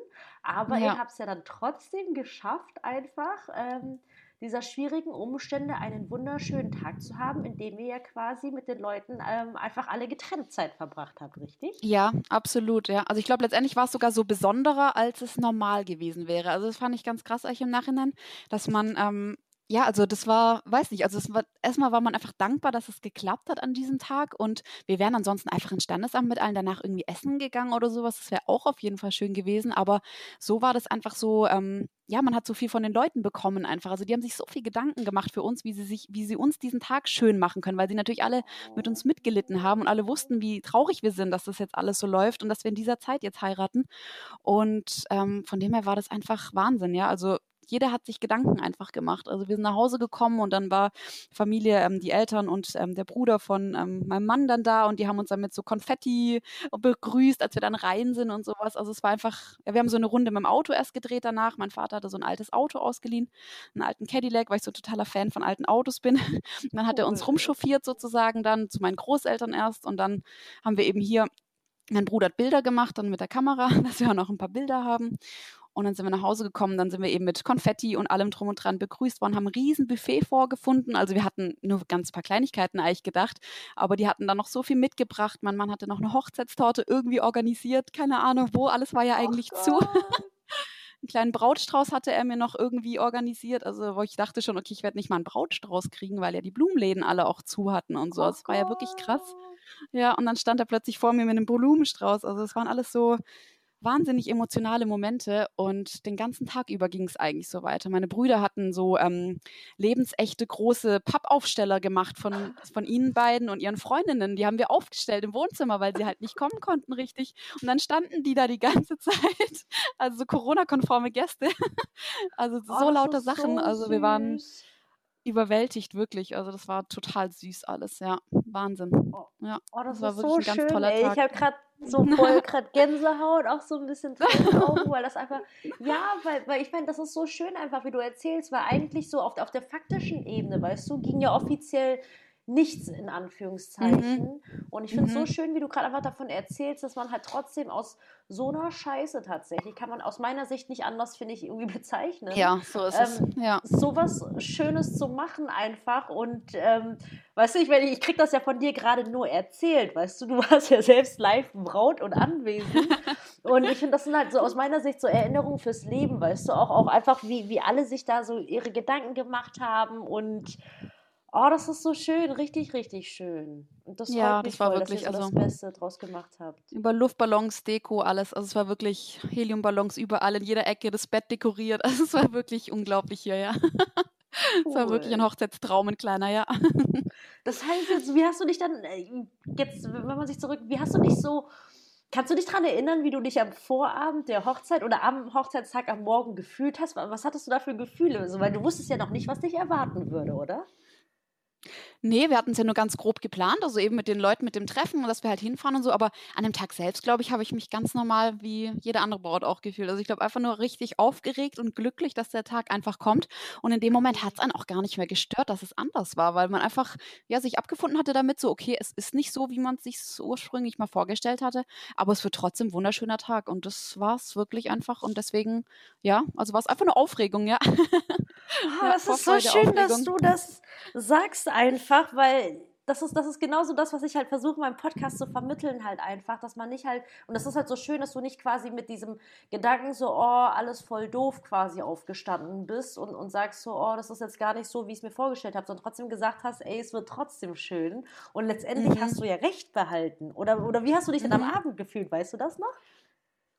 Aber ja. ihr habt es ja dann trotzdem geschafft, einfach. Ähm, dieser schwierigen Umstände einen wunderschönen Tag zu haben, in dem ihr ja quasi mit den Leuten ähm, einfach alle getrennt Zeit verbracht habt, richtig? Ja, absolut, ja. Also ich glaube, letztendlich war es sogar so besonderer, als es normal gewesen wäre. Also das fand ich ganz krass euch im Nachhinein, dass man ähm, ja, also das war, weiß nicht, also war, erstmal war man einfach dankbar, dass es geklappt hat an diesem Tag und wir wären ansonsten einfach ins Standesamt mit allen danach irgendwie essen gegangen oder sowas. Das wäre auch auf jeden Fall schön gewesen, aber so war das einfach so, ähm, ja, man hat so viel von den Leuten bekommen einfach. Also die haben sich so viel Gedanken gemacht für uns, wie sie sich, wie sie uns diesen Tag schön machen können, weil sie natürlich alle mit uns mitgelitten haben und alle wussten, wie traurig wir sind, dass das jetzt alles so läuft und dass wir in dieser Zeit jetzt heiraten. Und ähm, von dem her war das einfach Wahnsinn, ja. Also jeder hat sich Gedanken einfach gemacht. Also wir sind nach Hause gekommen und dann war Familie, ähm, die Eltern und ähm, der Bruder von ähm, meinem Mann dann da und die haben uns dann mit so Konfetti begrüßt, als wir dann rein sind und sowas. Also es war einfach, ja, wir haben so eine Runde mit dem Auto erst gedreht danach. Mein Vater hatte so ein altes Auto ausgeliehen, einen alten Cadillac, weil ich so totaler Fan von alten Autos bin. Und dann hat er uns rumchauffiert sozusagen dann zu meinen Großeltern erst und dann haben wir eben hier mein Bruder hat Bilder gemacht, dann mit der Kamera, dass wir auch noch ein paar Bilder haben. Und dann sind wir nach Hause gekommen, dann sind wir eben mit Konfetti und allem drum und dran begrüßt worden, haben ein riesen Buffet vorgefunden. Also wir hatten nur ganz paar Kleinigkeiten eigentlich gedacht, aber die hatten dann noch so viel mitgebracht. Mein Mann hatte noch eine Hochzeitstorte irgendwie organisiert, keine Ahnung wo, alles war ja eigentlich oh zu. einen kleinen Brautstrauß hatte er mir noch irgendwie organisiert, also wo ich dachte schon, okay, ich werde nicht mal einen Brautstrauß kriegen, weil ja die Blumenläden alle auch zu hatten und so. Oh das war ja wirklich krass. Ja, und dann stand er plötzlich vor mir mit einem Blumenstrauß. Also es waren alles so wahnsinnig emotionale Momente und den ganzen Tag über ging es eigentlich so weiter. Meine Brüder hatten so ähm, lebensechte große Pappaufsteller gemacht von, von ihnen beiden und ihren Freundinnen. Die haben wir aufgestellt im Wohnzimmer, weil sie halt nicht kommen konnten richtig. Und dann standen die da die ganze Zeit. Also so Corona-konforme Gäste. Also so oh, lauter Sachen. So also wir waren überwältigt, wirklich. Also das war total süß alles, ja. Wahnsinn. Oh, ja, oh das, das war wirklich so ein ganz schön, toller ey. Tag. Ich habe gerade so voll gerade Gänsehaut, auch so ein bisschen Tränen Augen, weil das einfach, ja, weil, weil ich meine, das ist so schön einfach, wie du erzählst, weil eigentlich so auf, auf der faktischen Ebene, weißt du, ging ja offiziell nichts in Anführungszeichen. Mhm. Und ich finde es mhm. so schön, wie du gerade einfach davon erzählst, dass man halt trotzdem aus so einer Scheiße tatsächlich, kann man aus meiner Sicht nicht anders, finde ich, irgendwie bezeichnen. Ja, so ist ähm, es. Ja. Sowas Schönes zu machen einfach. Und ähm, weißt du, ich, ich, ich krieg das ja von dir gerade nur erzählt, weißt du, du warst ja selbst live Braut und anwesend. und ich finde, das sind halt so aus meiner Sicht so Erinnerungen fürs Leben, weißt du, auch, auch einfach, wie, wie alle sich da so ihre Gedanken gemacht haben und Oh, das ist so schön, richtig, richtig schön. Und das ja, das war voll, wirklich dass ihr so also, das Beste draus gemacht habt. Über Luftballons, Deko, alles. Also es war wirklich Heliumballons überall, in jeder Ecke, das Bett dekoriert. Also es war wirklich unglaublich hier, ja. Cool. Es war wirklich ein Hochzeitstraum, ein kleiner, ja. Das heißt jetzt, wie hast du dich dann, äh, jetzt, wenn man sich zurück, wie hast du dich so, kannst du dich daran erinnern, wie du dich am Vorabend der Hochzeit oder am Hochzeitstag am Morgen gefühlt hast? Was hattest du da für Gefühle? Also, weil du wusstest ja noch nicht, was dich erwarten würde, oder? Nee, wir hatten es ja nur ganz grob geplant, also eben mit den Leuten, mit dem Treffen und dass wir halt hinfahren und so. Aber an dem Tag selbst, glaube ich, habe ich mich ganz normal wie jede andere Braut auch gefühlt. Also ich glaube einfach nur richtig aufgeregt und glücklich, dass der Tag einfach kommt. Und in dem Moment hat es einen auch gar nicht mehr gestört, dass es anders war, weil man einfach ja sich abgefunden hatte damit, so okay, es ist nicht so, wie man es sich ursprünglich mal vorgestellt hatte, aber es wird trotzdem ein wunderschöner Tag. Und das war es wirklich einfach. Und deswegen, ja, also war es einfach eine Aufregung, ja. Oh, ja, das ist so schön, Aufregung. dass du das sagst einfach, weil das ist, das ist genauso das, was ich halt versuche, meinem Podcast zu vermitteln, halt einfach, dass man nicht halt, und das ist halt so schön, dass du nicht quasi mit diesem Gedanken so, oh, alles voll doof quasi aufgestanden bist und, und sagst so, oh, das ist jetzt gar nicht so, wie ich es mir vorgestellt habe, sondern trotzdem gesagt hast, ey, es wird trotzdem schön. Und letztendlich mhm. hast du ja recht behalten. Oder, oder wie hast du dich denn am mhm. Abend gefühlt, weißt du das noch?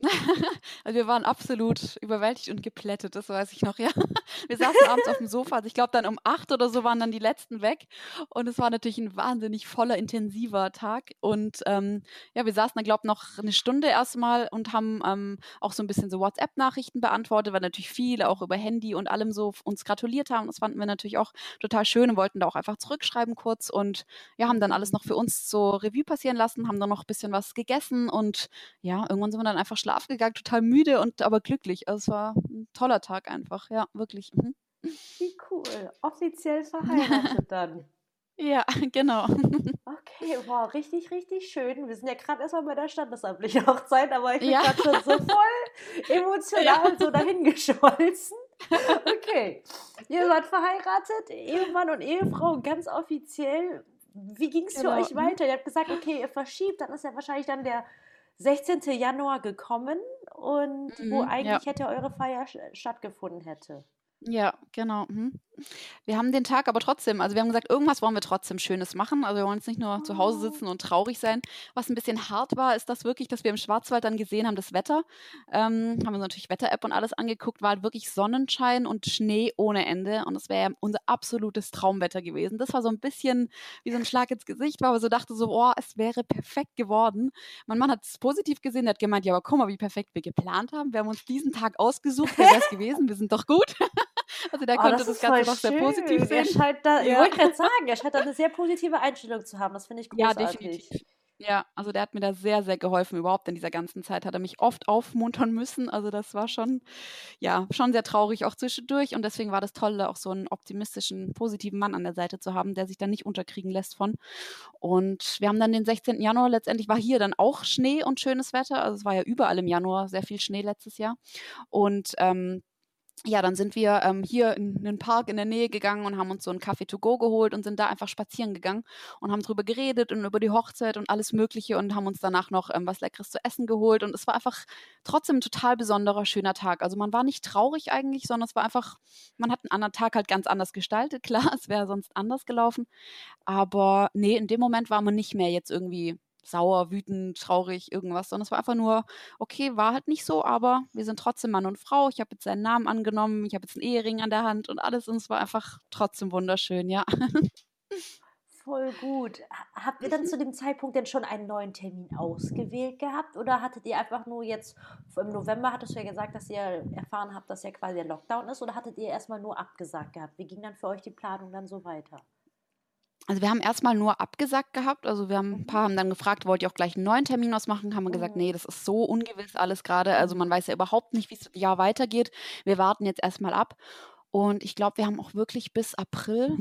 also wir waren absolut überwältigt und geplättet, das weiß ich noch, ja. Wir saßen abends auf dem Sofa, also ich glaube dann um acht oder so waren dann die letzten weg und es war natürlich ein wahnsinnig voller, intensiver Tag und ähm, ja, wir saßen dann glaube ich noch eine Stunde erstmal und haben ähm, auch so ein bisschen so WhatsApp-Nachrichten beantwortet, weil natürlich viele auch über Handy und allem so uns gratuliert haben. Das fanden wir natürlich auch total schön und wollten da auch einfach zurückschreiben kurz und ja, haben dann alles noch für uns so Revue passieren lassen, haben dann noch ein bisschen was gegessen und ja, irgendwann sind wir dann einfach schlafen gegangen, total müde und aber glücklich. Also es war ein toller Tag einfach, ja, wirklich. Mhm. Wie cool. Offiziell verheiratet dann. Ja, genau. Okay, wow, richtig, richtig schön. Wir sind ja gerade erstmal bei der standesamtlichen Hochzeit, aber ich bin ja. gerade schon so voll emotional ja. so dahingeschmolzen. Okay, ihr seid verheiratet, Ehemann und Ehefrau ganz offiziell. Wie ging es genau. für euch weiter? Ihr habt gesagt, okay, ihr verschiebt, dann ist ja wahrscheinlich dann der 16. Januar gekommen und mhm, wo eigentlich ja. hätte eure Feier stattgefunden hätte. Ja, genau. Mhm. Wir haben den Tag aber trotzdem, also wir haben gesagt, irgendwas wollen wir trotzdem Schönes machen. Also wir wollen jetzt nicht nur zu Hause sitzen und traurig sein. Was ein bisschen hart war, ist das wirklich, dass wir im Schwarzwald dann gesehen haben, das Wetter. Ähm, haben wir natürlich Wetter-App und alles angeguckt, war halt wirklich Sonnenschein und Schnee ohne Ende. Und es wäre unser absolutes Traumwetter gewesen. Das war so ein bisschen wie so ein Schlag ins Gesicht, weil wir so dachte so, oh, es wäre perfekt geworden. Mein Mann hat es positiv gesehen, der hat gemeint, ja, aber guck mal, wie perfekt wir geplant haben. Wir haben uns diesen Tag ausgesucht, wäre es gewesen? Wir sind doch gut. Also der oh, konnte das, das Ganze doch sehr positiv sehen. Er scheint da, ja. Ich wollte gerade sagen, er scheint da eine sehr positive Einstellung zu haben. Das finde ich großartig. Ja, definitiv. Ja, also der hat mir da sehr, sehr geholfen. Überhaupt in dieser ganzen Zeit hat er mich oft aufmuntern müssen. Also das war schon, ja, schon sehr traurig auch zwischendurch. Und deswegen war das toll, auch so einen optimistischen, positiven Mann an der Seite zu haben, der sich dann nicht unterkriegen lässt von. Und wir haben dann den 16. Januar, letztendlich war hier dann auch Schnee und schönes Wetter. Also es war ja überall im Januar sehr viel Schnee letztes Jahr. Und ähm, ja, dann sind wir ähm, hier in einen Park in der Nähe gegangen und haben uns so einen Kaffee to go geholt und sind da einfach spazieren gegangen und haben drüber geredet und über die Hochzeit und alles Mögliche und haben uns danach noch ähm, was Leckeres zu essen geholt. Und es war einfach trotzdem ein total besonderer, schöner Tag. Also man war nicht traurig eigentlich, sondern es war einfach, man hat einen anderen Tag halt ganz anders gestaltet. Klar, es wäre sonst anders gelaufen. Aber nee, in dem Moment war man nicht mehr jetzt irgendwie sauer, wütend, traurig, irgendwas, sondern es war einfach nur, okay, war halt nicht so, aber wir sind trotzdem Mann und Frau. Ich habe jetzt seinen Namen angenommen, ich habe jetzt einen Ehering an der Hand und alles und es war einfach trotzdem wunderschön, ja. Voll gut. Habt ihr dann zu dem Zeitpunkt denn schon einen neuen Termin ausgewählt gehabt oder hattet ihr einfach nur jetzt, im November hattest du ja gesagt, dass ihr erfahren habt, dass ja quasi der Lockdown ist oder hattet ihr erstmal nur abgesagt gehabt? Wie ging dann für euch die Planung dann so weiter? Also wir haben erstmal nur abgesagt gehabt. Also wir haben ein paar haben dann gefragt, wollt ihr auch gleich einen neuen Termin ausmachen? Haben wir gesagt, nee, das ist so ungewiss alles gerade. Also man weiß ja überhaupt nicht, wie es das Jahr weitergeht. Wir warten jetzt erstmal ab. Und ich glaube, wir haben auch wirklich bis April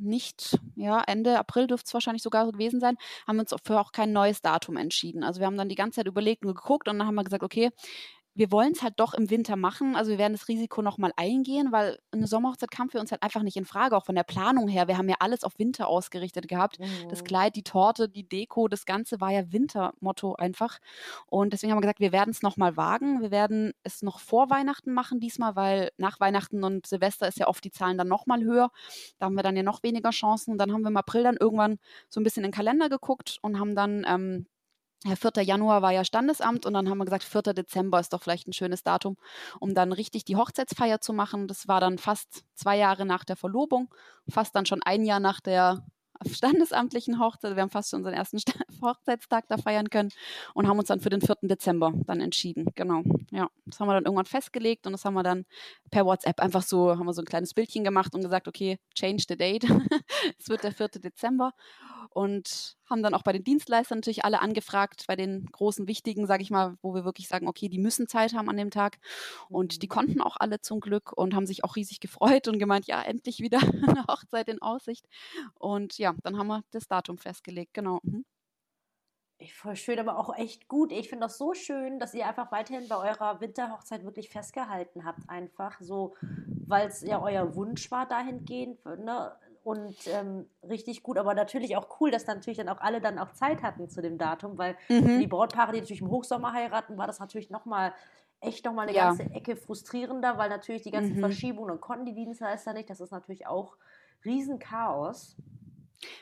nicht, ja, Ende April dürfte es wahrscheinlich sogar gewesen sein, haben wir uns für auch kein neues Datum entschieden. Also wir haben dann die ganze Zeit überlegt und geguckt und dann haben wir gesagt, okay, wir wollen es halt doch im Winter machen. Also wir werden das Risiko nochmal eingehen, weil eine Sommerhochzeit kam für uns halt einfach nicht in Frage, auch von der Planung her. Wir haben ja alles auf Winter ausgerichtet gehabt. Mhm. Das Kleid, die Torte, die Deko, das Ganze war ja Wintermotto einfach. Und deswegen haben wir gesagt, wir werden es nochmal wagen. Wir werden es noch vor Weihnachten machen diesmal, weil nach Weihnachten und Silvester ist ja oft die Zahlen dann nochmal höher. Da haben wir dann ja noch weniger Chancen. Und dann haben wir im April dann irgendwann so ein bisschen in den Kalender geguckt und haben dann ähm, 4. Januar war ja Standesamt und dann haben wir gesagt, 4. Dezember ist doch vielleicht ein schönes Datum, um dann richtig die Hochzeitsfeier zu machen. Das war dann fast zwei Jahre nach der Verlobung, fast dann schon ein Jahr nach der standesamtlichen Hochzeit. Wir haben fast schon unseren ersten Hochzeitstag da feiern können und haben uns dann für den 4. Dezember dann entschieden. Genau. Ja, das haben wir dann irgendwann festgelegt und das haben wir dann per WhatsApp einfach so, haben wir so ein kleines Bildchen gemacht und gesagt, okay, change the date. es wird der 4. Dezember und haben dann auch bei den Dienstleistern natürlich alle angefragt, bei den großen, wichtigen, sage ich mal, wo wir wirklich sagen, okay, die müssen Zeit haben an dem Tag. Und die mhm. konnten auch alle zum Glück und haben sich auch riesig gefreut und gemeint, ja, endlich wieder eine Hochzeit in Aussicht. Und ja, dann haben wir das Datum festgelegt, genau. Mhm. Voll schön, aber auch echt gut. Ich finde das so schön, dass ihr einfach weiterhin bei eurer Winterhochzeit wirklich festgehalten habt, einfach so, weil es ja euer Wunsch war dahingehend, ne? Und ähm, richtig gut, aber natürlich auch cool, dass dann natürlich dann auch alle dann auch Zeit hatten zu dem Datum, weil mhm. die Brautpaare, die natürlich im Hochsommer heiraten, war das natürlich nochmal echt nochmal eine ja. ganze Ecke frustrierender, weil natürlich die ganzen mhm. Verschiebungen und konnten die Dienstleister nicht, das ist natürlich auch Riesenchaos.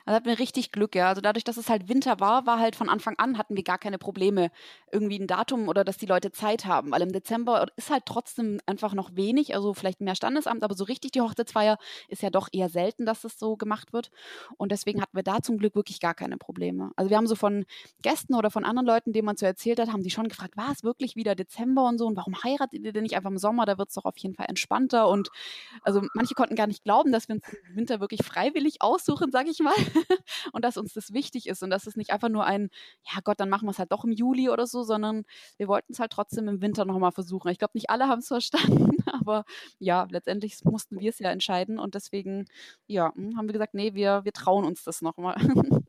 Also hatten wir richtig Glück, ja. Also dadurch, dass es halt Winter war, war halt von Anfang an hatten wir gar keine Probleme, irgendwie ein Datum oder dass die Leute Zeit haben. Weil im Dezember ist halt trotzdem einfach noch wenig, also vielleicht mehr Standesamt, aber so richtig die Hochzeitsfeier ist ja doch eher selten, dass es so gemacht wird. Und deswegen hatten wir da zum Glück wirklich gar keine Probleme. Also wir haben so von Gästen oder von anderen Leuten, denen man so erzählt hat, haben die schon gefragt, war es wirklich wieder Dezember und so und warum heiratet ihr denn nicht einfach im Sommer? Da wird es doch auf jeden Fall entspannter. Und also manche konnten gar nicht glauben, dass wir uns im Winter wirklich freiwillig aussuchen, sage ich mal. und dass uns das wichtig ist und dass es nicht einfach nur ein, ja Gott, dann machen wir es halt doch im Juli oder so, sondern wir wollten es halt trotzdem im Winter nochmal versuchen. Ich glaube, nicht alle haben es verstanden, aber ja, letztendlich mussten wir es ja entscheiden und deswegen, ja, hm, haben wir gesagt, nee, wir, wir trauen uns das nochmal.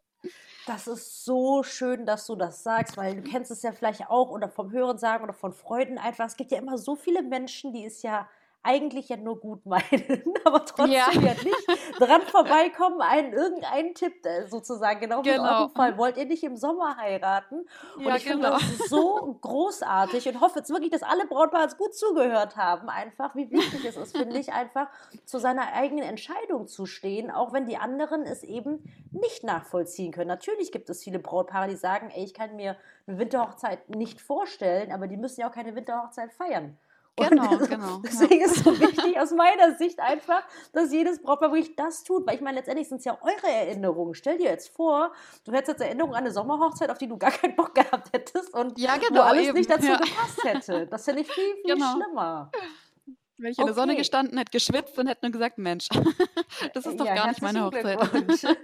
Das ist so schön, dass du das sagst, weil du kennst es ja vielleicht auch oder vom Hören sagen oder von Freunden einfach. Es gibt ja immer so viele Menschen, die es ja eigentlich ja nur gut meinen, aber trotzdem ja, ja nicht dran vorbeikommen, einen irgendeinen Tipp äh, sozusagen, genau wie genau. in eurem Fall. Wollt ihr nicht im Sommer heiraten? Und ja, ich genau. finde das so großartig und hoffe jetzt wirklich, dass alle Brautpaare gut zugehört haben, einfach, wie wichtig es ist, finde ich, einfach zu seiner eigenen Entscheidung zu stehen, auch wenn die anderen es eben nicht nachvollziehen können. Natürlich gibt es viele Brautpaare, die sagen, ey, ich kann mir eine Winterhochzeit nicht vorstellen, aber die müssen ja auch keine Winterhochzeit feiern. Genau, genau. Deswegen ja. ist es so wichtig aus meiner Sicht einfach, dass jedes Brautpaar wirklich das tut. Weil ich meine, letztendlich sind es ja eure Erinnerungen. Stell dir jetzt vor, du hättest jetzt Erinnerungen an eine Sommerhochzeit, auf die du gar keinen Bock gehabt hättest und ja, genau, wo alles eben. nicht dazu ja. gepasst hätte. Das finde ich viel, viel genau. schlimmer. Wenn ich in der Sonne gestanden hätte, geschwitzt und hätte nur gesagt, Mensch, das ist doch gar nicht meine Hochzeit.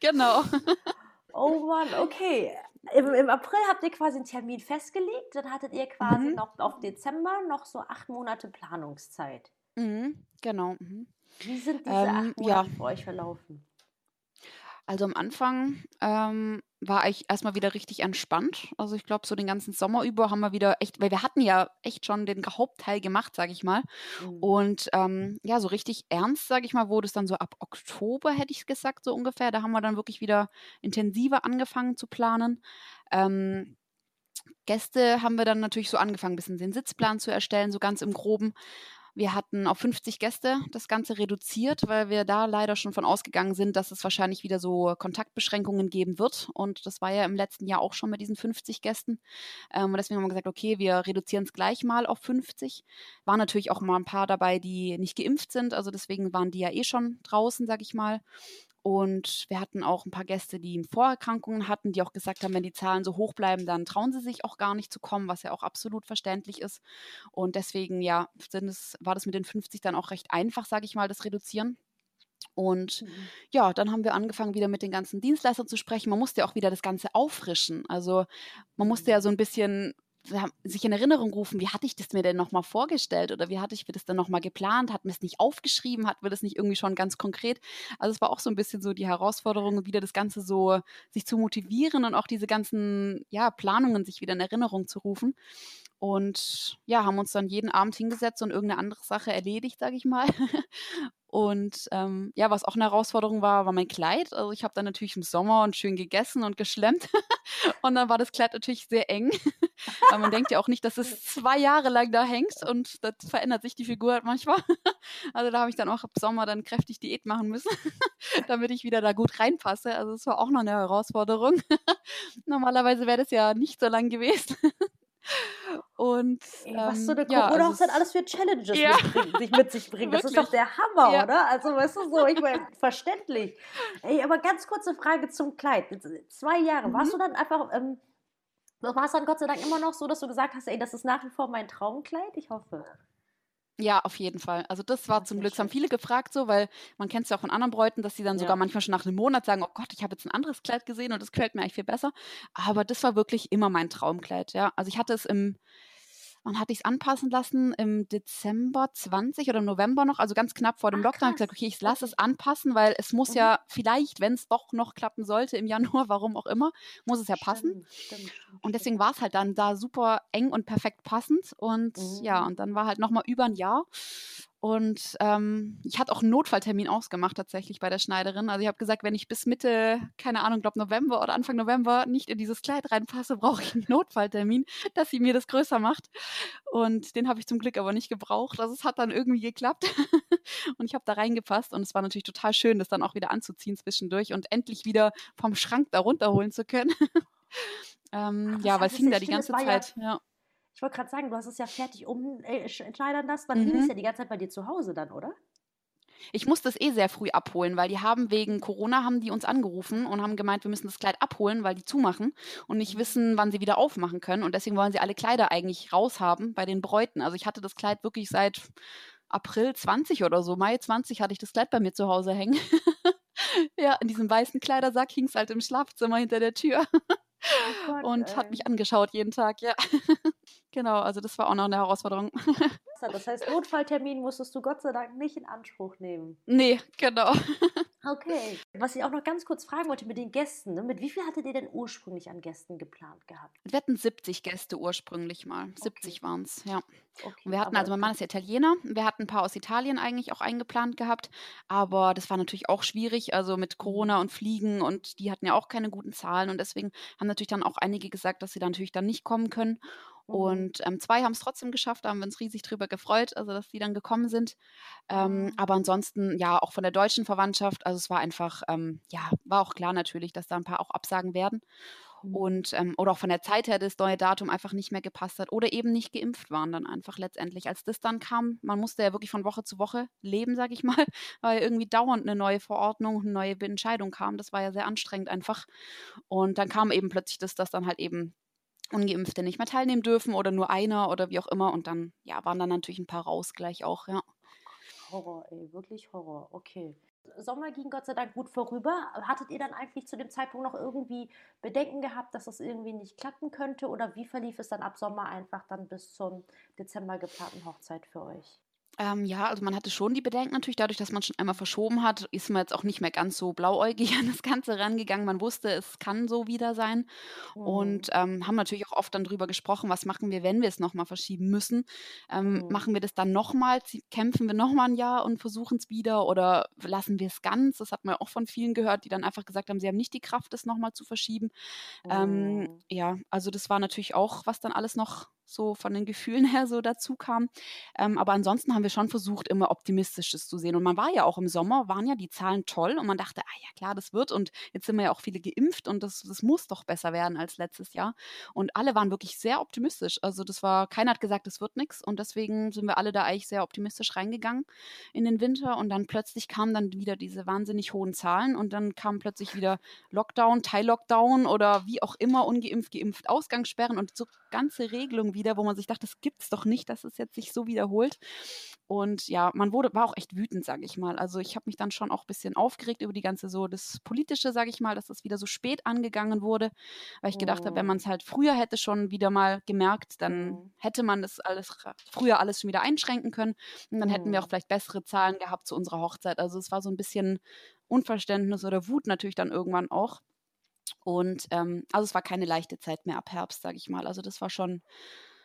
genau. Oh Mann, okay im, im, April habt ihr quasi einen Termin festgelegt, dann hattet ihr quasi mhm. noch auf Dezember noch so acht Monate Planungszeit. Mhm, genau. Mhm. Wie sind diese ähm, acht Monate ja. für euch verlaufen? Also am Anfang ähm, war ich erstmal wieder richtig entspannt. Also ich glaube, so den ganzen Sommer über haben wir wieder echt, weil wir hatten ja echt schon den Hauptteil gemacht, sage ich mal. Mhm. Und ähm, ja, so richtig ernst, sage ich mal, wurde es dann so ab Oktober, hätte ich gesagt, so ungefähr. Da haben wir dann wirklich wieder intensiver angefangen zu planen. Ähm, Gäste haben wir dann natürlich so angefangen, ein bisschen den Sitzplan zu erstellen, so ganz im Groben. Wir hatten auf 50 Gäste das Ganze reduziert, weil wir da leider schon von ausgegangen sind, dass es wahrscheinlich wieder so Kontaktbeschränkungen geben wird. Und das war ja im letzten Jahr auch schon mit diesen 50 Gästen. Ähm, und deswegen haben wir gesagt, okay, wir reduzieren es gleich mal auf 50. Waren natürlich auch mal ein paar dabei, die nicht geimpft sind. Also deswegen waren die ja eh schon draußen, sag ich mal. Und wir hatten auch ein paar Gäste, die Vorerkrankungen hatten, die auch gesagt haben, wenn die Zahlen so hoch bleiben, dann trauen sie sich auch gar nicht zu kommen, was ja auch absolut verständlich ist. Und deswegen, ja, es, war das mit den 50 dann auch recht einfach, sage ich mal, das Reduzieren. Und mhm. ja, dann haben wir angefangen, wieder mit den ganzen Dienstleistern zu sprechen. Man musste ja auch wieder das Ganze auffrischen. Also man musste ja so ein bisschen sich in Erinnerung rufen, wie hatte ich das mir denn nochmal vorgestellt oder wie hatte ich mir das dann nochmal geplant? Hat mir es nicht aufgeschrieben? Hat mir das nicht irgendwie schon ganz konkret? Also es war auch so ein bisschen so die Herausforderung, wieder das Ganze so sich zu motivieren und auch diese ganzen ja, Planungen sich wieder in Erinnerung zu rufen. Und ja, haben uns dann jeden Abend hingesetzt und irgendeine andere Sache erledigt, sage ich mal. Und ähm, ja, was auch eine Herausforderung war, war mein Kleid. Also ich habe dann natürlich im Sommer und schön gegessen und geschlemmt. und dann war das Kleid natürlich sehr eng. Weil man denkt ja auch nicht, dass es zwei Jahre lang da hängt und das verändert sich die Figur halt manchmal. also da habe ich dann auch im Sommer dann kräftig Diät machen müssen, damit ich wieder da gut reinpasse. Also es war auch noch eine Herausforderung. Normalerweise wäre das ja nicht so lang gewesen. Und Ey, was so eine ja, Corona also alles für Challenges ja. mitbringen, sich mit sich bringt. Das ist doch der Hammer, ja. oder? Also, weißt du so, ich meine, verständlich. Ey, aber ganz kurze Frage zum Kleid. Zwei Jahre, mhm. warst du dann einfach, ähm, war es dann Gott sei Dank immer noch so, dass du gesagt hast, ey, das ist nach wie vor mein Traumkleid? Ich hoffe. Ja, auf jeden Fall. Also das war das zum Glück, haben viele gefragt so, weil man kennt es ja auch von anderen Bräuten, dass sie dann ja. sogar manchmal schon nach einem Monat sagen, oh Gott, ich habe jetzt ein anderes Kleid gesehen und das gefällt mir eigentlich viel besser. Aber das war wirklich immer mein Traumkleid, ja. Also ich hatte es im wann hatte ich es anpassen lassen? Im Dezember 20 oder im November noch, also ganz knapp vor dem Ach, Lockdown. Ich gesagt, okay, ich lasse es anpassen, weil es muss mhm. ja vielleicht, wenn es doch noch klappen sollte im Januar, warum auch immer, muss es ja passen. Stimmt, stimmt, und deswegen war es halt dann da super eng und perfekt passend. Und mhm. ja, und dann war halt nochmal über ein Jahr. Und ähm, ich hatte auch einen Notfalltermin ausgemacht tatsächlich bei der Schneiderin. Also ich habe gesagt, wenn ich bis Mitte, keine Ahnung, glaube November oder Anfang November nicht in dieses Kleid reinpasse, brauche ich einen Notfalltermin, dass sie mir das größer macht. Und den habe ich zum Glück aber nicht gebraucht. Also es hat dann irgendwie geklappt. und ich habe da reingepasst und es war natürlich total schön, das dann auch wieder anzuziehen zwischendurch und endlich wieder vom Schrank da runterholen zu können. ähm, ja, weil es hing da die ganze Zeit. Ja, ja. Ich wollte gerade sagen, du hast es ja fertig umschneidern lassen. Dann mhm. hing es ja die ganze Zeit bei dir zu Hause dann, oder? Ich musste es eh sehr früh abholen, weil die haben wegen Corona haben die uns angerufen und haben gemeint, wir müssen das Kleid abholen, weil die zumachen und nicht mhm. wissen, wann sie wieder aufmachen können. Und deswegen wollen sie alle Kleider eigentlich raushaben bei den Bräuten. Also ich hatte das Kleid wirklich seit April 20 oder so, Mai 20 hatte ich das Kleid bei mir zu Hause hängen. ja, in diesem weißen Kleidersack hing es halt im Schlafzimmer hinter der Tür. Oh Gott, und ey. hat mich angeschaut jeden Tag, ja. genau, also das war auch noch eine Herausforderung. Das heißt, Notfalltermin musstest du Gott sei Dank nicht in Anspruch nehmen. Nee, genau. Okay. Was ich auch noch ganz kurz fragen wollte mit den Gästen. Ne? Mit wie viel hattet ihr denn ursprünglich an Gästen geplant gehabt? Wir hatten 70 Gäste ursprünglich mal. 70 okay. waren es, ja. Okay, und wir hatten, also mein Mann ist ja Italiener. Wir hatten ein paar aus Italien eigentlich auch eingeplant gehabt. Aber das war natürlich auch schwierig. Also mit Corona und Fliegen und die hatten ja auch keine guten Zahlen. Und deswegen haben natürlich dann auch einige gesagt, dass sie dann natürlich dann nicht kommen können. Mhm. Und ähm, zwei haben es trotzdem geschafft, da haben wir uns riesig drüber gefreut, also dass die dann gekommen sind. Ähm. Aber ansonsten, ja, auch von der deutschen Verwandtschaft, also es war einfach, ähm, ja, war auch klar natürlich, dass da ein paar auch absagen werden. Mhm. Und ähm, oder auch von der Zeit her das neue Datum einfach nicht mehr gepasst hat oder eben nicht geimpft waren dann einfach letztendlich. Als das dann kam, man musste ja wirklich von Woche zu Woche leben, sag ich mal, weil irgendwie dauernd eine neue Verordnung, eine neue Entscheidung kam. Das war ja sehr anstrengend einfach. Und dann kam eben plötzlich das, dass dann halt eben Ungeimpfte nicht mehr teilnehmen dürfen oder nur einer oder wie auch immer. Und dann, ja, waren dann natürlich ein paar raus gleich auch, ja. Horror, ey, wirklich Horror. Okay. Sommer ging Gott sei Dank gut vorüber. Hattet ihr dann eigentlich zu dem Zeitpunkt noch irgendwie Bedenken gehabt, dass das irgendwie nicht klappen könnte? Oder wie verlief es dann ab Sommer einfach dann bis zum Dezember geplanten Hochzeit für euch? Ähm, ja, also man hatte schon die Bedenken natürlich, dadurch, dass man schon einmal verschoben hat, ist man jetzt auch nicht mehr ganz so blauäugig an das Ganze rangegangen. Man wusste, es kann so wieder sein. Mhm. Und ähm, haben natürlich auch oft dann drüber gesprochen, was machen wir, wenn wir es nochmal verschieben müssen. Ähm, mhm. Machen wir das dann nochmal, kämpfen wir nochmal ein Jahr und versuchen es wieder oder lassen wir es ganz? Das hat man auch von vielen gehört, die dann einfach gesagt haben, sie haben nicht die Kraft, das nochmal zu verschieben. Ähm, mhm. ja, also das war natürlich auch, was dann alles noch so von den Gefühlen her so dazu kam. Ähm, aber ansonsten haben wir schon versucht, immer Optimistisches zu sehen. Und man war ja auch im Sommer, waren ja die Zahlen toll und man dachte, ah ja klar, das wird. Und jetzt sind wir ja auch viele geimpft und das, das muss doch besser werden als letztes Jahr. Und alle waren wirklich sehr optimistisch. Also das war, keiner hat gesagt, es wird nichts. Und deswegen sind wir alle da eigentlich sehr optimistisch reingegangen in den Winter. Und dann plötzlich kamen dann wieder diese wahnsinnig hohen Zahlen und dann kam plötzlich wieder Lockdown, Teil-Lockdown oder wie auch immer, ungeimpft, geimpft, Ausgangssperren und so ganze Regelung wieder, wo man sich dachte, das gibt es doch nicht, dass es jetzt sich so wiederholt. Und ja, man wurde, war auch echt wütend, sage ich mal. Also ich habe mich dann schon auch ein bisschen aufgeregt über die ganze so, das Politische, sage ich mal, dass das wieder so spät angegangen wurde, weil ich gedacht habe, wenn man es halt früher hätte schon wieder mal gemerkt, dann mhm. hätte man das alles früher alles schon wieder einschränken können und dann hätten wir auch vielleicht bessere Zahlen gehabt zu unserer Hochzeit. Also es war so ein bisschen Unverständnis oder Wut natürlich dann irgendwann auch. Und ähm, also es war keine leichte Zeit mehr ab Herbst, sage ich mal. Also das war schon,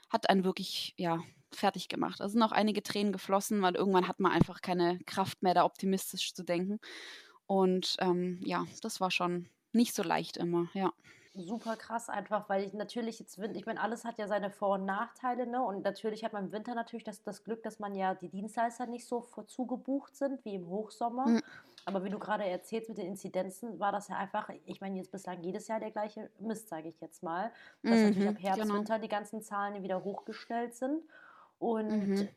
hat einen wirklich, ja, fertig gemacht. Also sind auch einige Tränen geflossen, weil irgendwann hat man einfach keine Kraft mehr, da optimistisch zu denken. Und ähm, ja, das war schon nicht so leicht immer, ja super krass einfach, weil ich natürlich jetzt, ich meine, alles hat ja seine Vor- und Nachteile, ne? Und natürlich hat man im Winter natürlich das, das Glück, dass man ja die Dienstleister nicht so zugebucht sind wie im Hochsommer. Mhm. Aber wie du gerade erzählst mit den Inzidenzen, war das ja einfach, ich meine, jetzt bislang jedes Jahr der gleiche Mist, sage ich jetzt mal. Dass mhm, natürlich ab Herbst, genau. Winter die ganzen Zahlen wieder hochgestellt sind. Und mhm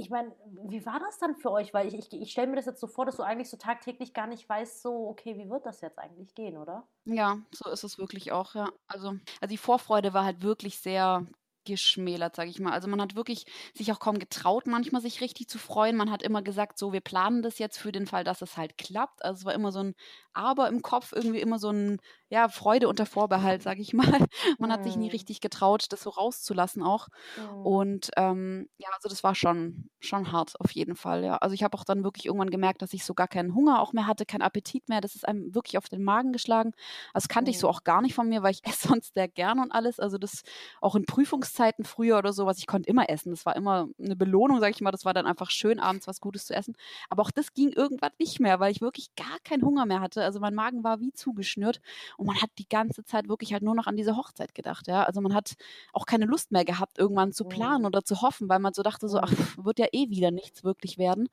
ich meine, wie war das dann für euch? Weil ich, ich, ich stelle mir das jetzt so vor, dass du eigentlich so tagtäglich gar nicht weißt, so, okay, wie wird das jetzt eigentlich gehen, oder? Ja, so ist es wirklich auch, ja. Also, also die Vorfreude war halt wirklich sehr geschmälert, sage ich mal. Also man hat wirklich sich auch kaum getraut, manchmal sich richtig zu freuen. Man hat immer gesagt, so, wir planen das jetzt für den Fall, dass es halt klappt. Also es war immer so ein aber im Kopf irgendwie immer so ein, ja, Freude unter Vorbehalt, sage ich mal. Man hat sich nie Mhm. richtig getraut, das so rauszulassen auch. Mhm. Und ähm, ja, also das war schon, schon hart auf jeden Fall, ja. Also ich habe auch dann wirklich irgendwann gemerkt, dass ich so gar keinen Hunger auch mehr hatte, keinen Appetit mehr. Das ist einem wirklich auf den Magen geschlagen. Das kannte ich so Mhm. auch gar nicht von mir, weil ich esse sonst sehr gern und alles. Also das auch in Prüfungszeiten früher oder sowas, ich konnte immer essen. Das war immer eine Belohnung, sage ich mal. Das war dann einfach schön, abends was Gutes zu essen. Aber auch das ging irgendwann nicht mehr, weil ich wirklich gar keinen Hunger mehr hatte. Also mein Magen war wie zugeschnürt und man hat die ganze Zeit wirklich halt nur noch an diese Hochzeit gedacht, ja. Also man hat auch keine Lust mehr gehabt, irgendwann zu planen Mhm. oder zu hoffen, weil man so dachte, so, ach, Mhm. wird ja eh wieder nichts wirklich werden.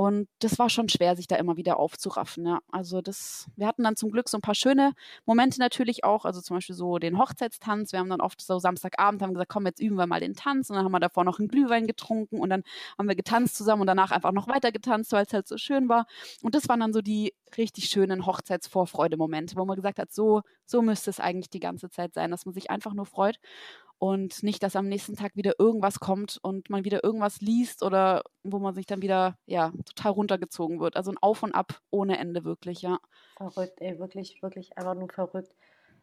Und das war schon schwer, sich da immer wieder aufzuraffen, ja. Also das, wir hatten dann zum Glück so ein paar schöne Momente natürlich auch, also zum Beispiel so den Hochzeitstanz. Wir haben dann oft so Samstagabend haben gesagt, komm, jetzt üben wir mal den Tanz. Und dann haben wir davor noch einen Glühwein getrunken und dann haben wir getanzt zusammen und danach einfach noch weiter getanzt, weil es halt so schön war. Und das waren dann so die richtig schönen Hochzeitsvorfreude-Momente, wo man gesagt hat, so, so müsste es eigentlich die ganze Zeit sein, dass man sich einfach nur freut und nicht, dass am nächsten Tag wieder irgendwas kommt und man wieder irgendwas liest oder wo man sich dann wieder, ja, total runtergezogen wird. Also ein Auf und Ab ohne Ende wirklich, ja. Verrückt, ey, wirklich, wirklich einfach nur verrückt.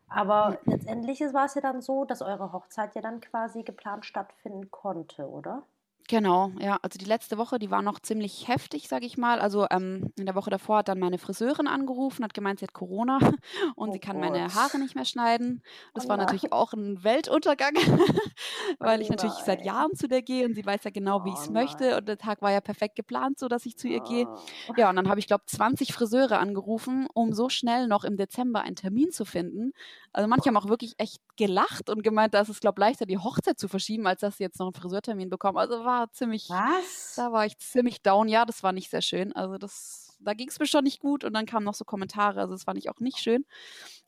Aber letztendlich ist- war es ja dann so, dass eure Hochzeit ja dann quasi geplant stattfinden konnte, oder? Genau, ja. Also die letzte Woche, die war noch ziemlich heftig, sage ich mal. Also ähm, in der Woche davor hat dann meine Friseurin angerufen, hat gemeint, sie hat Corona und Oh sie kann meine Gott. Haare nicht mehr schneiden. Das Oh war natürlich auch ein Weltuntergang, weil ich natürlich seit. Jahren zu der gehe und sie weiß ja genau, wie ich es Oh möchte. Und der Tag war ja perfekt geplant, so dass ich zu ihr gehe. Oh. Ja, und dann habe ich, glaube 20 Friseure angerufen, um so schnell noch im Dezember einen Termin zu finden. Also manche haben auch wirklich echt gelacht und gemeint, dass es, glaube leichter die Hochzeit zu verschieben, als dass sie jetzt noch einen Friseurtermin bekommen. Also war ziemlich, Was? da war ich ziemlich down. Ja, das war nicht sehr schön. Also das, da ging es mir schon nicht gut und dann kamen noch so Kommentare. Also das fand ich auch nicht schön.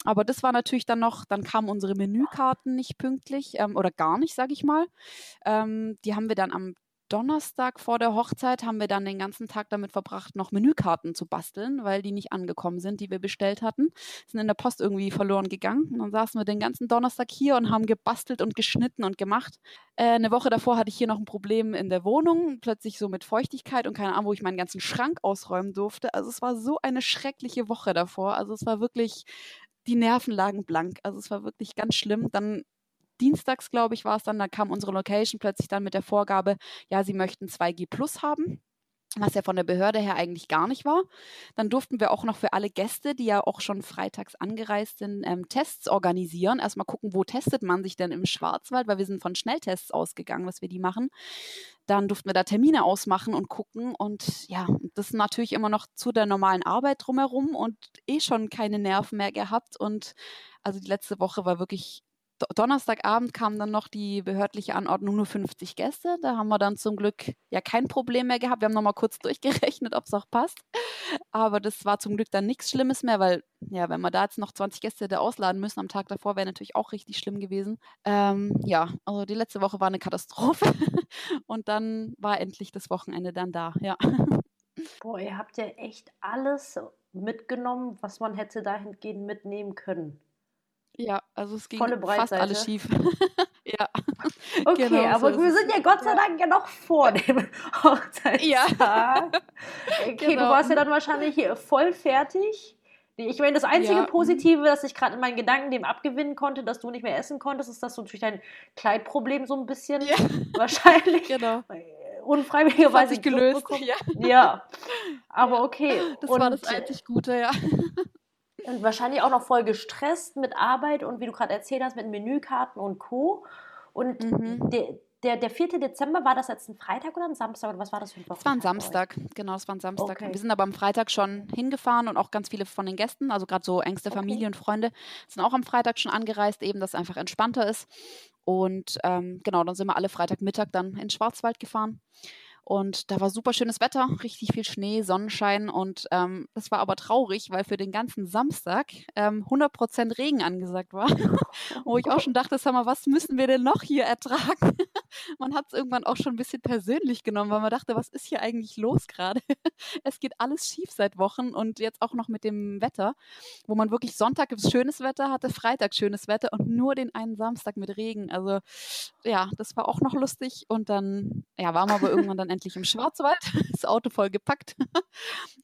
Aber das war natürlich dann noch, dann kamen unsere Menükarten nicht pünktlich ähm, oder gar nicht, sage ich mal. Ähm, die haben wir dann am Donnerstag vor der Hochzeit haben wir dann den ganzen Tag damit verbracht, noch Menükarten zu basteln, weil die nicht angekommen sind, die wir bestellt hatten. Sind in der Post irgendwie verloren gegangen. Und dann saßen wir den ganzen Donnerstag hier und haben gebastelt und geschnitten und gemacht. Äh, eine Woche davor hatte ich hier noch ein Problem in der Wohnung, plötzlich so mit Feuchtigkeit und keine Ahnung, wo ich meinen ganzen Schrank ausräumen durfte. Also es war so eine schreckliche Woche davor. Also es war wirklich, die Nerven lagen blank. Also es war wirklich ganz schlimm. Dann dienstags, glaube ich, war es dann, da kam unsere Location plötzlich dann mit der Vorgabe, ja, sie möchten 2G Plus haben. Was ja von der Behörde her eigentlich gar nicht war. Dann durften wir auch noch für alle Gäste, die ja auch schon freitags angereist sind, ähm, Tests organisieren. Erstmal gucken, wo testet man sich denn im Schwarzwald, weil wir sind von Schnelltests ausgegangen, was wir die machen. Dann durften wir da Termine ausmachen und gucken. Und ja, das ist natürlich immer noch zu der normalen Arbeit drumherum und eh schon keine Nerven mehr gehabt. Und also die letzte Woche war wirklich Donnerstagabend kam dann noch die behördliche Anordnung nur 50 Gäste. Da haben wir dann zum Glück ja kein Problem mehr gehabt. Wir haben nochmal kurz durchgerechnet, ob es auch passt. Aber das war zum Glück dann nichts Schlimmes mehr, weil ja, wenn wir da jetzt noch 20 Gäste hätte ausladen müssen am Tag davor, wäre natürlich auch richtig schlimm gewesen. Ähm, ja, also die letzte Woche war eine Katastrophe. Und dann war endlich das Wochenende dann da. Ja. Boah, ihr habt ja echt alles mitgenommen, was man hätte dahingehend mitnehmen können. Ja, also es ging Volle fast alles schief. ja. Okay, Genau, so aber ist wir sind ja Gott sei Dank ja noch vor dem Hochzeitstag. Okay, du Genau. warst ja dann wahrscheinlich voll fertig. Ich meine, das einzige Ja. Positive, das ich gerade in meinen Gedanken dem abgewinnen konnte, dass du nicht mehr essen konntest, ist, dass du durch dein Kleidproblem so ein bisschen Ja. wahrscheinlich Genau. unfreiwilligerweise gelöst. Ja. Ja, aber okay. Das und, war das einzig Gute, ja. Und wahrscheinlich auch noch voll gestresst mit Arbeit und wie du gerade erzählt hast, mit Menükarten und Co. Und Mhm. der, der, der 4. Dezember, war das jetzt ein Freitag oder ein Samstag? Oder was war das für ein Es war ein? Samstag, genau, es war ein Samstag. Okay. Wir sind aber am Freitag schon hingefahren und auch ganz viele von den Gästen, also gerade so engste Okay. Familie und Freunde, sind auch am Freitag schon angereist, eben, dass es einfach entspannter ist. Und ähm, genau, dann sind wir alle Freitagmittag dann in den Schwarzwald gefahren. Und da war super schönes Wetter, richtig viel Schnee, Sonnenschein. Und ähm, das war aber traurig, weil für den ganzen Samstag ähm, 100% Regen angesagt war. Wo ich auch schon dachte, sag mal, was müssen wir denn noch hier ertragen? Man hat es irgendwann auch schon ein bisschen persönlich genommen, weil man dachte, was ist hier eigentlich los gerade? es geht alles schief seit Wochen und jetzt auch noch mit dem Wetter, wo man wirklich Sonntag schönes Wetter hatte, Freitag schönes Wetter und nur den einen Samstag mit Regen. Also ja, das war auch noch lustig und dann ja, waren wir aber irgendwann dann endlich im Schwarzwald, das Auto voll gepackt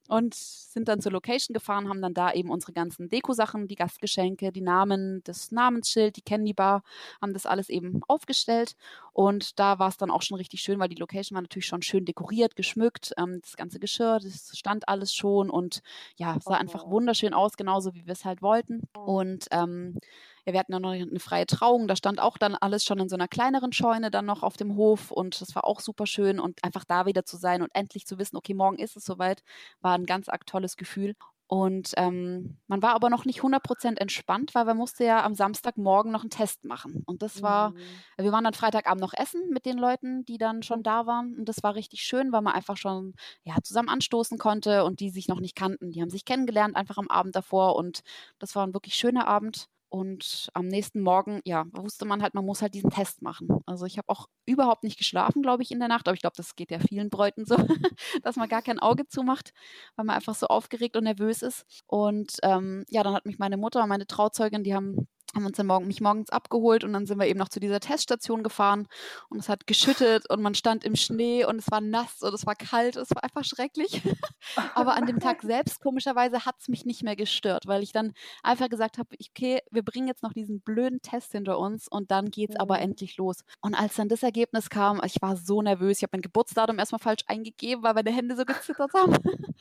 und sind dann zur Location gefahren, haben dann da eben unsere ganzen Deko-Sachen, die Gastgeschenke, die Namen, das Namensschild, die Candy Bar, haben das alles eben aufgestellt. Und da war es dann auch schon richtig schön, weil die Location war natürlich schon schön dekoriert, geschmückt. Ähm, das ganze Geschirr, das stand alles schon und ja, sah oh. einfach wunderschön aus, genauso wie wir es halt wollten. Und ähm, ja, wir hatten ja noch eine freie Trauung, da stand auch dann alles schon in so einer kleineren Scheune dann noch auf dem Hof und das war auch super schön und einfach da wieder zu sein und endlich zu wissen, okay, morgen ist es soweit, war ein ganz arg tolles Gefühl. Und ähm, man war aber noch nicht 100% entspannt, weil man musste ja am Samstagmorgen noch einen Test machen. Und das war, mhm. wir waren dann Freitagabend noch essen mit den Leuten, die dann schon da waren. Und das war richtig schön, weil man einfach schon ja, zusammen anstoßen konnte und die sich noch nicht kannten. Die haben sich kennengelernt einfach am Abend davor. Und das war ein wirklich schöner Abend. Und am nächsten Morgen, ja, wusste man halt, man muss halt diesen Test machen. Also ich habe auch überhaupt nicht geschlafen, glaube ich, in der Nacht. Aber ich glaube, das geht ja vielen Bräuten so, dass man gar kein Auge zumacht, weil man einfach so aufgeregt und nervös ist. Und ähm, ja, dann hat mich meine Mutter und meine Trauzeugin, die haben haben uns dann morgen, mich morgens abgeholt und dann sind wir eben noch zu dieser Teststation gefahren und es hat geschüttet und man stand im Schnee und es war nass und es war kalt, es war einfach schrecklich. Aber an dem Tag selbst, komischerweise, hat es mich nicht mehr gestört, weil ich dann einfach gesagt habe, okay, wir bringen jetzt noch diesen blöden Test hinter uns und dann geht es mhm. aber endlich los. Und als dann das Ergebnis kam, ich war so nervös, ich habe mein Geburtsdatum erstmal falsch eingegeben, weil meine Hände so gezittert haben.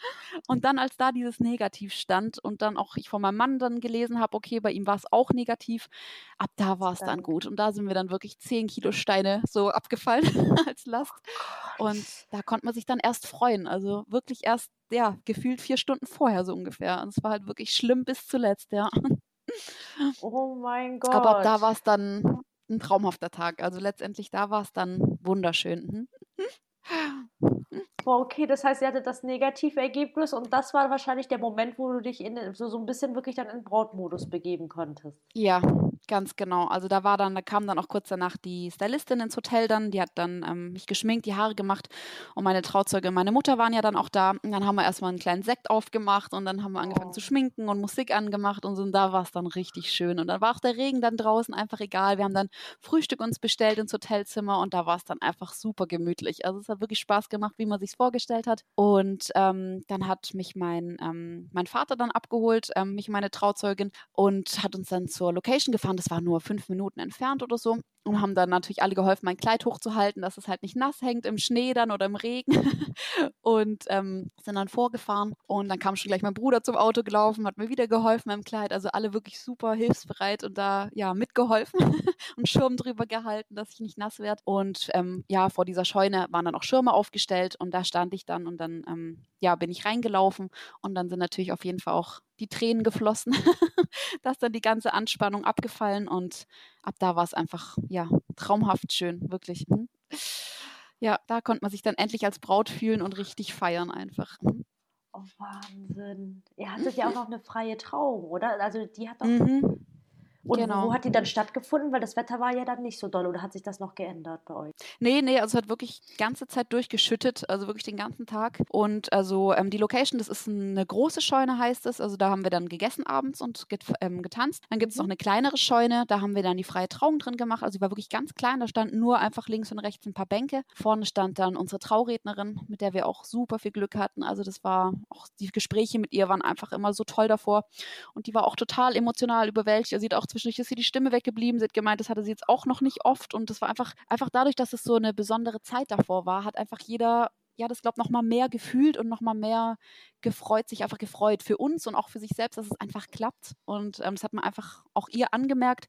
Und dann, als da dieses Negativ stand und dann auch ich von meinem Mann dann gelesen habe, okay, bei ihm war es auch negativ, negativ. Ab da war es dann gut. Und da sind wir dann wirklich 10 Kilo Steine so abgefallen als Last. Oh und da konnte man sich dann erst freuen. Also wirklich erst, ja, gefühlt vier Stunden vorher so ungefähr. Und es war halt wirklich schlimm bis zuletzt, ja. Oh mein Gott. Aber ab da war es dann ein traumhafter Tag. Also letztendlich da war es dann wunderschön. Okay, das heißt, ihr hattet das negative Ergebnis und das war wahrscheinlich der Moment, wo du dich in, so, so ein bisschen wirklich dann in Brautmodus begeben konntest. Ja, Ganz genau. Also da war dann, da kam dann auch kurz danach die Stylistin ins Hotel dann, die hat dann ähm, mich geschminkt, die Haare gemacht und meine Trauzeuge und meine Mutter waren ja dann auch da. Und dann haben wir erstmal einen kleinen Sekt aufgemacht und dann haben wir angefangen oh. zu schminken und Musik angemacht und so, und da war es dann richtig schön. Und dann war auch der Regen dann draußen einfach egal. Wir haben dann Frühstück uns bestellt ins Hotelzimmer und da war es dann einfach super gemütlich. Also es hat wirklich Spaß gemacht, wie man sich vorgestellt hat. Und ähm, dann hat mich mein, ähm, mein Vater dann abgeholt, ähm, mich meine Trauzeugin und hat uns dann zur Location gefahren, das war nur fünf Minuten entfernt oder so und haben dann natürlich alle geholfen, mein Kleid hochzuhalten, dass es halt nicht nass hängt im Schnee dann oder im Regen und ähm, sind dann vorgefahren und dann kam schon gleich mein Bruder zum Auto gelaufen, hat mir wieder geholfen beim Kleid, also alle wirklich super hilfsbereit und da ja mitgeholfen und Schirm drüber gehalten, dass ich nicht nass werde und ähm, ja, vor dieser Scheune waren dann auch Schirme aufgestellt und da stand ich dann und dann ähm, ja, bin ich reingelaufen und dann sind natürlich auf jeden Fall auch die Tränen geflossen. da ist dann die ganze Anspannung abgefallen und ab da war es einfach, ja, traumhaft schön, wirklich. Hm. Ja, da konnte man sich dann endlich als Braut fühlen und richtig feiern einfach. Hm. Oh, Wahnsinn. Ihr hattet ja auch noch eine freie Trauung, oder? Also die hat doch. Mhm. Und genau. wo hat die dann stattgefunden? Weil das Wetter war ja dann nicht so doll. Oder hat sich das noch geändert bei euch? Nee, nee, also es hat wirklich die ganze Zeit durchgeschüttet. Also wirklich den ganzen Tag. Und also ähm, die Location, das ist eine große Scheune, heißt es. Also da haben wir dann gegessen abends und get, ähm, getanzt. Dann gibt es mhm. noch eine kleinere Scheune. Da haben wir dann die freie Trauung drin gemacht. Also die war wirklich ganz klein. Da standen nur einfach links und rechts ein paar Bänke. Vorne stand dann unsere Traurednerin, mit der wir auch super viel Glück hatten. Also das war auch, die Gespräche mit ihr waren einfach immer so toll davor. Und die war auch total emotional überwältigt. Also sie hat auch zwischendurch ist ihr die Stimme weggeblieben. Sie hat gemeint, das hatte sie jetzt auch noch nicht oft. Und das war einfach, einfach dadurch, dass es so eine besondere Zeit davor war, hat einfach jeder ja, das glaube noch mal mehr gefühlt und noch mal mehr gefreut, sich einfach gefreut für uns und auch für sich selbst, dass es einfach klappt. Und ähm, das hat man einfach auch ihr angemerkt.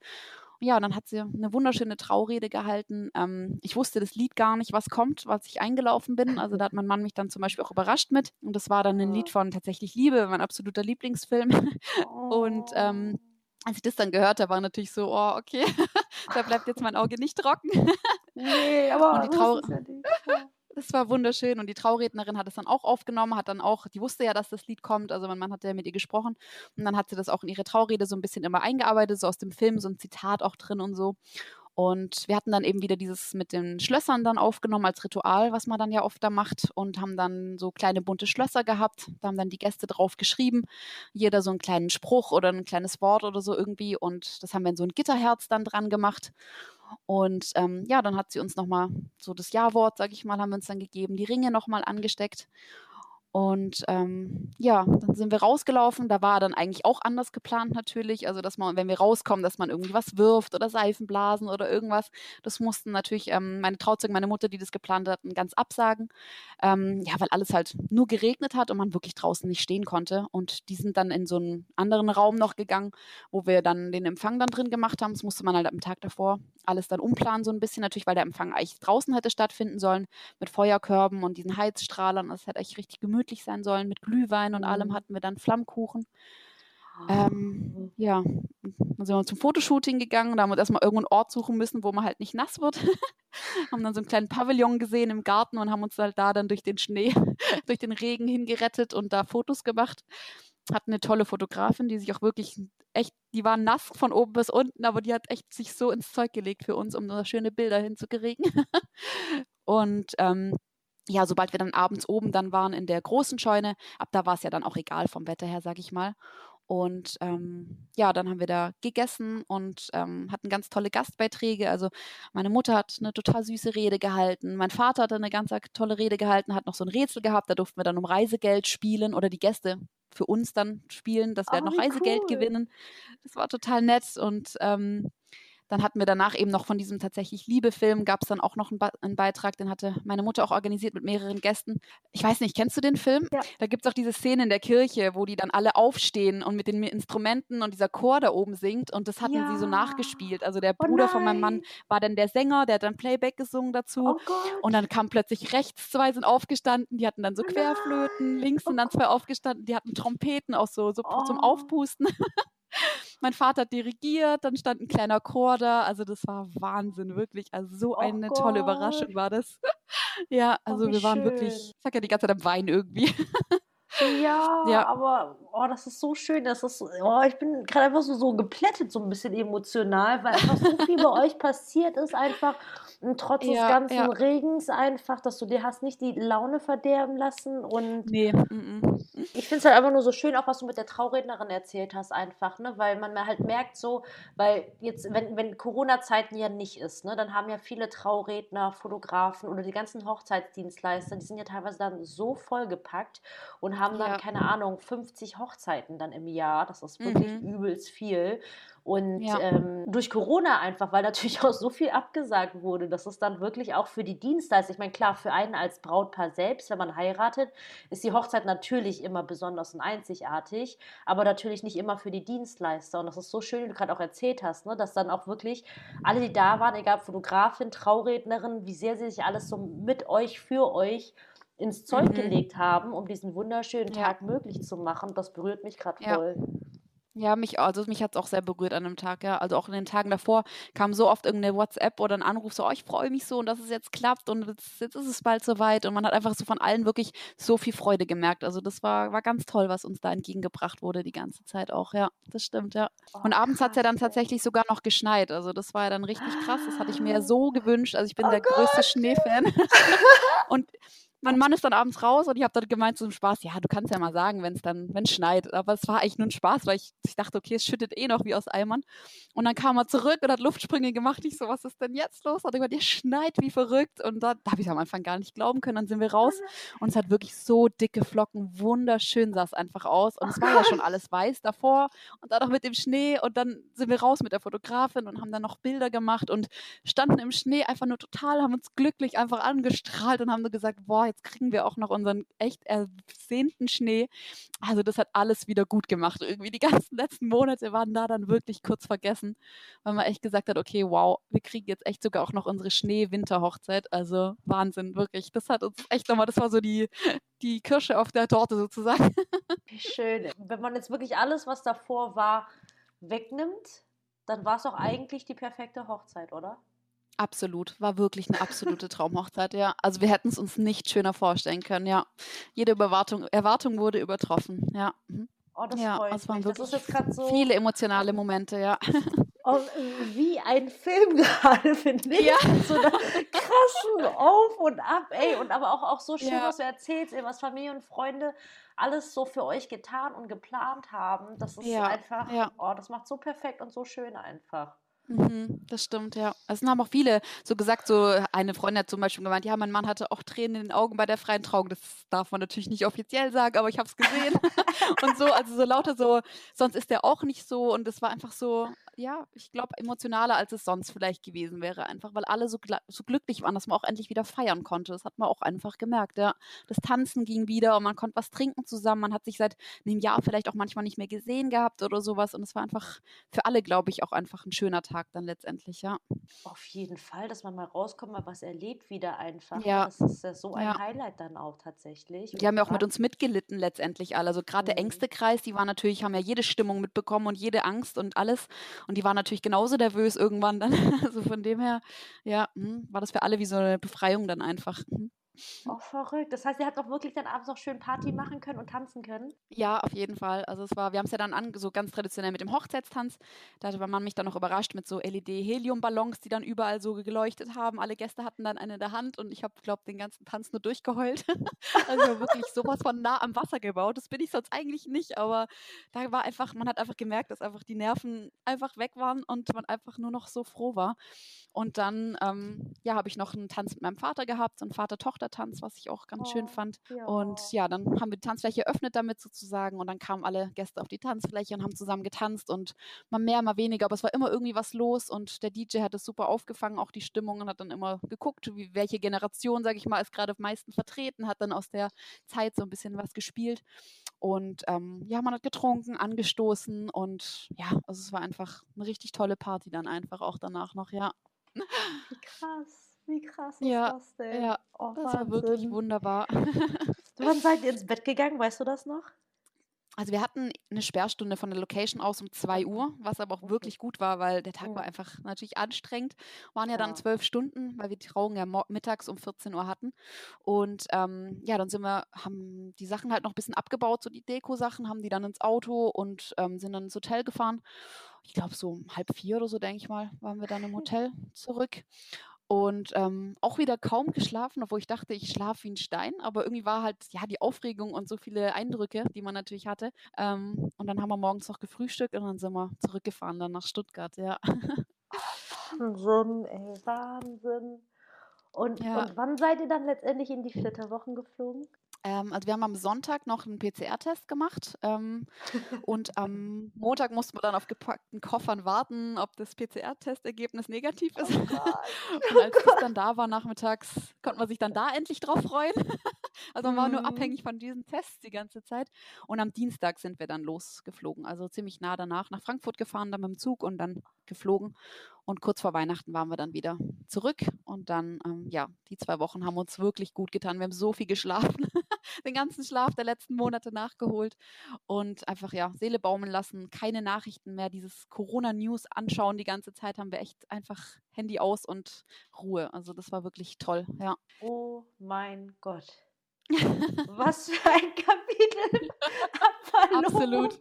Ja, und dann hat sie eine wunderschöne Traurede gehalten. Ähm, ich wusste das Lied gar nicht, was kommt, was ich eingelaufen bin. Also da hat mein Mann mich dann zum Beispiel auch überrascht mit. Und das war dann ein Lied von tatsächlich Liebe, mein absoluter Lieblingsfilm. Und ähm, als ich das dann gehört habe, war natürlich so, oh, okay, da bleibt jetzt mein Auge nicht trocken. nee, aber und die Trau ja das war wunderschön und die Traurednerin hat es dann auch aufgenommen, hat dann auch, die wusste ja, dass das Lied kommt, also mein Mann hat ja mit ihr gesprochen und dann hat sie das auch in ihre Traurede so ein bisschen immer eingearbeitet, so aus dem Film, so ein Zitat auch drin und so. Und wir hatten dann eben wieder dieses mit den Schlössern dann aufgenommen als Ritual, was man dann ja oft da macht und haben dann so kleine bunte Schlösser gehabt. Da haben dann die Gäste drauf geschrieben, jeder so einen kleinen Spruch oder ein kleines Wort oder so irgendwie und das haben wir in so ein Gitterherz dann dran gemacht. Und ähm, ja, dann hat sie uns nochmal so das Ja-Wort, sag ich mal, haben wir uns dann gegeben, die Ringe nochmal angesteckt. Und ähm, ja, dann sind wir rausgelaufen. Da war dann eigentlich auch anders geplant natürlich. Also, dass man, wenn wir rauskommen, dass man irgendwie was wirft oder Seifenblasen oder irgendwas. Das mussten natürlich ähm, meine Trauzeugen, meine Mutter, die das geplant hatten, ganz absagen. Ähm, ja, weil alles halt nur geregnet hat und man wirklich draußen nicht stehen konnte. Und die sind dann in so einen anderen Raum noch gegangen, wo wir dann den Empfang dann drin gemacht haben. Das musste man halt am Tag davor alles dann umplanen, so ein bisschen natürlich, weil der Empfang eigentlich draußen hätte stattfinden sollen, mit Feuerkörben und diesen Heizstrahlern. Das hätte echt richtig gemütlich gemütlich sein sollen. Mit Glühwein und allem mhm. hatten wir dann Flammkuchen. Ähm, ja, dann sind wir zum Fotoshooting gegangen. Da haben wir erstmal irgendeinen Ort suchen müssen, wo man halt nicht nass wird. haben dann so einen kleinen Pavillon gesehen im Garten und haben uns halt da dann durch den Schnee, durch den Regen hingerettet und da Fotos gemacht. Hatten eine tolle Fotografin, die sich auch wirklich echt, die war nass von oben bis unten, aber die hat echt sich so ins Zeug gelegt für uns, um da schöne Bilder hinzukriegen. und ähm, ja, sobald wir dann abends oben dann waren in der großen Scheune, ab da war es ja dann auch egal vom Wetter her, sag ich mal. Und ähm, ja, dann haben wir da gegessen und ähm, hatten ganz tolle Gastbeiträge. Also meine Mutter hat eine total süße Rede gehalten, mein Vater hat eine ganz tolle Rede gehalten, hat noch so ein Rätsel gehabt, da durften wir dann um Reisegeld spielen oder die Gäste für uns dann spielen, dass wir oh, noch Reisegeld cool. gewinnen. Das war total nett und ähm, dann hatten wir danach eben noch von diesem tatsächlich Liebe-Film, gab es dann auch noch einen, einen, Beitrag, den hatte meine Mutter auch organisiert mit mehreren Gästen. Ich weiß nicht, kennst du den Film? Ja. Da gibt es auch diese Szene in der Kirche, wo die dann alle aufstehen und mit den Instrumenten und dieser Chor da oben singt und das hatten ja. sie so nachgespielt. Also der oh Bruder oh von meinem Mann war dann der Sänger, der hat dann Playback gesungen dazu. Oh und dann kam plötzlich rechts zwei sind aufgestanden, die hatten dann so oh Querflöten, links sind dann zwei aufgestanden, die hatten Trompeten auch so, so zum oh. Aufpusten. mein Vater hat dirigiert, dann stand ein kleiner Chor da. Also das war Wahnsinn, wirklich. Also so eine oh tolle Überraschung war das. ja, oh, also oh, wir waren schön. wirklich, ich sag ja die ganze Zeit am Wein irgendwie. Ja, ja, aber oh, das ist so schön. Das ist, oh, ich bin gerade einfach so, so geplättet, so ein bisschen emotional, weil einfach so viel bei euch passiert ist, einfach. Und trotz ja, des ganzen ja. Regens einfach, dass du dir hast nicht die Laune verderben lassen. Und nee. Ich finde es halt einfach nur so schön, auch was du mit der Traurednerin erzählt hast, einfach, ne? Weil man halt merkt so, weil jetzt, wenn, wenn Corona-Zeiten ja nicht ist, ne, dann haben ja viele Trauredner, Fotografen oder die ganzen Hochzeitsdienstleister, die sind ja teilweise dann so vollgepackt und haben dann, ja. keine Ahnung, 50 Hochzeiten dann im Jahr. Das ist wirklich mhm. übelst viel. Und ja. ähm, durch Corona einfach, weil natürlich auch so viel abgesagt wurde, dass es dann wirklich auch für die Dienstleister, ich meine, klar, für einen als Brautpaar selbst, wenn man heiratet, ist die Hochzeit natürlich immer besonders und einzigartig, aber natürlich nicht immer für die Dienstleister. Und das ist so schön, wie du gerade auch erzählt hast, ne, dass dann auch wirklich alle, die da waren, egal Fotografin, Traurednerin, wie sehr sie sich alles so mit euch, für euch ins Zeug mhm. gelegt haben, um diesen wunderschönen ja. Tag möglich zu machen. Das berührt mich gerade voll. Ja. Ja, mich, also mich hat es auch sehr berührt an dem Tag, ja. Also auch in den Tagen davor kam so oft irgendeine WhatsApp oder ein Anruf, so, oh, ich freue mich so und dass es jetzt klappt und jetzt, jetzt ist es bald soweit. Und man hat einfach so von allen wirklich so viel Freude gemerkt. Also das war, war ganz toll, was uns da entgegengebracht wurde die ganze Zeit auch, ja. Das stimmt, ja. Oh, und abends hat es ja dann tatsächlich sogar noch geschneit. Also das war ja dann richtig krass. Das hatte ich mir ja so gewünscht. Also ich bin oh der Gott. größte Schneefan. und mein Mann ist dann abends raus und ich habe dann gemeint zum Spaß, ja, du kannst ja mal sagen, wenn es dann, wenn schneit. Aber es war eigentlich nur ein Spaß, weil ich, ich dachte, okay, es schüttet eh noch wie aus Eimern. Und dann kam er zurück und hat Luftsprünge gemacht. Ich so, was ist denn jetzt los? Hat er gesagt, ihr schneit wie verrückt. Und da, da habe ich am Anfang gar nicht glauben können. Dann sind wir raus und es hat wirklich so dicke Flocken, wunderschön sah es einfach aus. Und es war ja schon alles weiß davor und dann noch mit dem Schnee. Und dann sind wir raus mit der Fotografin und haben dann noch Bilder gemacht und standen im Schnee einfach nur total, haben uns glücklich einfach angestrahlt und haben nur gesagt, boah, jetzt kriegen wir auch noch unseren echt ersehnten Schnee. Also das hat alles wieder gut gemacht. Irgendwie die ganzen letzten Monate waren da dann wirklich kurz vergessen, weil man echt gesagt hat, okay, wow, wir kriegen jetzt echt sogar auch noch unsere Schnee-Winter-Hochzeit. Also Wahnsinn, wirklich. Das hat uns echt nochmal, das war so die, die Kirsche auf der Torte sozusagen. Wie schön. Wenn man jetzt wirklich alles, was davor war, wegnimmt, dann war es auch eigentlich die perfekte Hochzeit, oder? Absolut, war wirklich eine absolute Traumhochzeit, ja. Also wir hätten es uns nicht schöner vorstellen können, ja. Jede Überwartung, Erwartung wurde übertroffen, ja. Mhm. Oh, das Ja, freut waren mich. Das ist wirklich jetzt gerade so viele emotionale Momente, ja. oh, wie ein Film gerade, finde ich. Ja. So einer krassen Auf und Ab, ey. Und aber auch, auch so schön, Ja. was du erzählst, ey, was Familie und Freunde alles so für euch getan und geplant haben. Das ist Ja, einfach, ja. oh, das macht so perfekt und so schön einfach. Mhm, das stimmt, ja. Es haben auch viele so gesagt, so eine Freundin hat zum Beispiel gemeint, ja, mein Mann hatte auch Tränen in den Augen bei der freien Trauung. Das darf man natürlich nicht offiziell sagen, aber ich habe es gesehen. und so, also so lauter so, sonst ist der auch nicht so. Und es war einfach so, ja, ich glaube, emotionaler, als es sonst vielleicht gewesen wäre. Einfach, weil alle so, so glücklich waren, dass man auch endlich wieder feiern konnte. Das hat man auch einfach gemerkt, ja. Das Tanzen ging wieder und man konnte was trinken zusammen. Man hat sich seit einem Jahr vielleicht auch manchmal nicht mehr gesehen gehabt oder sowas. Und es war einfach für alle, glaube ich, auch einfach ein schöner Tag dann letztendlich, ja. Auf jeden Fall, dass man mal rauskommt, mal was erlebt wieder einfach. ne? Ja. Das ist ja so ein Ja. Highlight dann auch tatsächlich. Die haben ja auch mit uns mitgelitten letztendlich alle. Also gerade der Mhm. engste Kreis, die waren natürlich, haben ja jede Stimmung mitbekommen und jede Angst und alles. Und die waren natürlich genauso nervös irgendwann dann. Also von dem her, ja, hm, war das für alle wie so eine Befreiung dann einfach. Oh, verrückt. Das heißt, ihr habt auch wirklich dann abends noch schön Party machen können und tanzen können? Ja, auf jeden Fall. Also es war, wir haben es ja dann an, so ganz traditionell mit dem Hochzeitstanz. Da hatte mein Mann mich dann noch überrascht mit so LED-Heliumballons, die dann überall so geleuchtet haben. Alle Gäste hatten dann eine in der Hand und ich habe, glaube den ganzen Tanz nur durchgeheult. also wirklich sowas von nah am Wasser gebaut. Das bin ich sonst eigentlich nicht, aber da war einfach, man hat einfach gemerkt, dass einfach die Nerven einfach weg waren und man einfach nur noch so froh war. Und dann, ähm, ja, habe ich noch einen Tanz mit meinem Vater gehabt, so einen Vater-Tochter-Tanz, was ich auch ganz schön Oh, fand. ja. Und ja, dann haben wir die Tanzfläche eröffnet damit sozusagen und dann kamen alle Gäste auf die Tanzfläche und haben zusammen getanzt und mal mehr, mal weniger, aber es war immer irgendwie was los und der DJ hat es super aufgefangen, auch die Stimmung und hat dann immer geguckt, wie, welche Generation, sage ich mal, ist gerade am meisten vertreten, hat dann aus der Zeit so ein bisschen was gespielt und ähm, ja, man hat getrunken, angestoßen und ja, also es war einfach eine richtig tolle Party dann einfach auch danach noch, ja. Wie krass. Wie krass ist Ja, das denn? ja, Oh, Das war wirklich Wahnsinn. wunderbar. Wann seid ihr ins Bett gegangen? Weißt du das noch? Also wir hatten eine Sperrstunde von der Location aus um 2 Uhr, was aber auch wirklich gut war, weil der Tag war einfach natürlich anstrengend. Waren ja dann zwölf Stunden, weil wir die Trauung ja mittags um 14 Uhr hatten. Und ähm, ja, dann sind wir, haben die Sachen halt noch ein bisschen abgebaut, so die Deko-Sachen, haben die dann ins Auto und ähm, sind dann ins Hotel gefahren. Ich glaube, so um halb vier oder so, denke ich mal, waren wir dann im Hotel zurück. Und ähm, auch wieder kaum geschlafen, obwohl ich dachte, ich schlafe wie ein Stein. Aber irgendwie war halt, ja, die Aufregung und so viele Eindrücke, die man natürlich hatte. Ähm, und dann haben wir morgens noch gefrühstückt und dann sind wir zurückgefahren dann nach Stuttgart, ja. Wahnsinn, ey, Wahnsinn. Und, Ja. und wann seid ihr dann letztendlich in die Flitterwochen geflogen? Ähm, also wir haben am Sonntag noch einen PCR-Test gemacht ähm, und am Montag mussten wir dann auf gepackten Koffern warten, ob das PCR-Testergebnis negativ ist. Oh. Und als das dann da war nachmittags, konnte man sich dann da endlich drauf freuen. Also man war nur Mhm. abhängig von diesen Tests die ganze Zeit. Und am Dienstag sind wir dann losgeflogen, also ziemlich nah danach nach Frankfurt gefahren, dann mit dem Zug und dann geflogen. Und kurz vor Weihnachten waren wir dann wieder zurück. Und dann, ähm, ja, die zwei Wochen haben uns wirklich gut getan. Wir haben so viel geschlafen, den ganzen Schlaf der letzten Monate nachgeholt und einfach, ja, Seele baumeln lassen, keine Nachrichten mehr, dieses Corona-News anschauen die ganze Zeit, haben wir echt einfach Handy aus und Ruhe. Also das war wirklich toll, ja. Oh mein Gott. Was für ein Kapitel Absolut.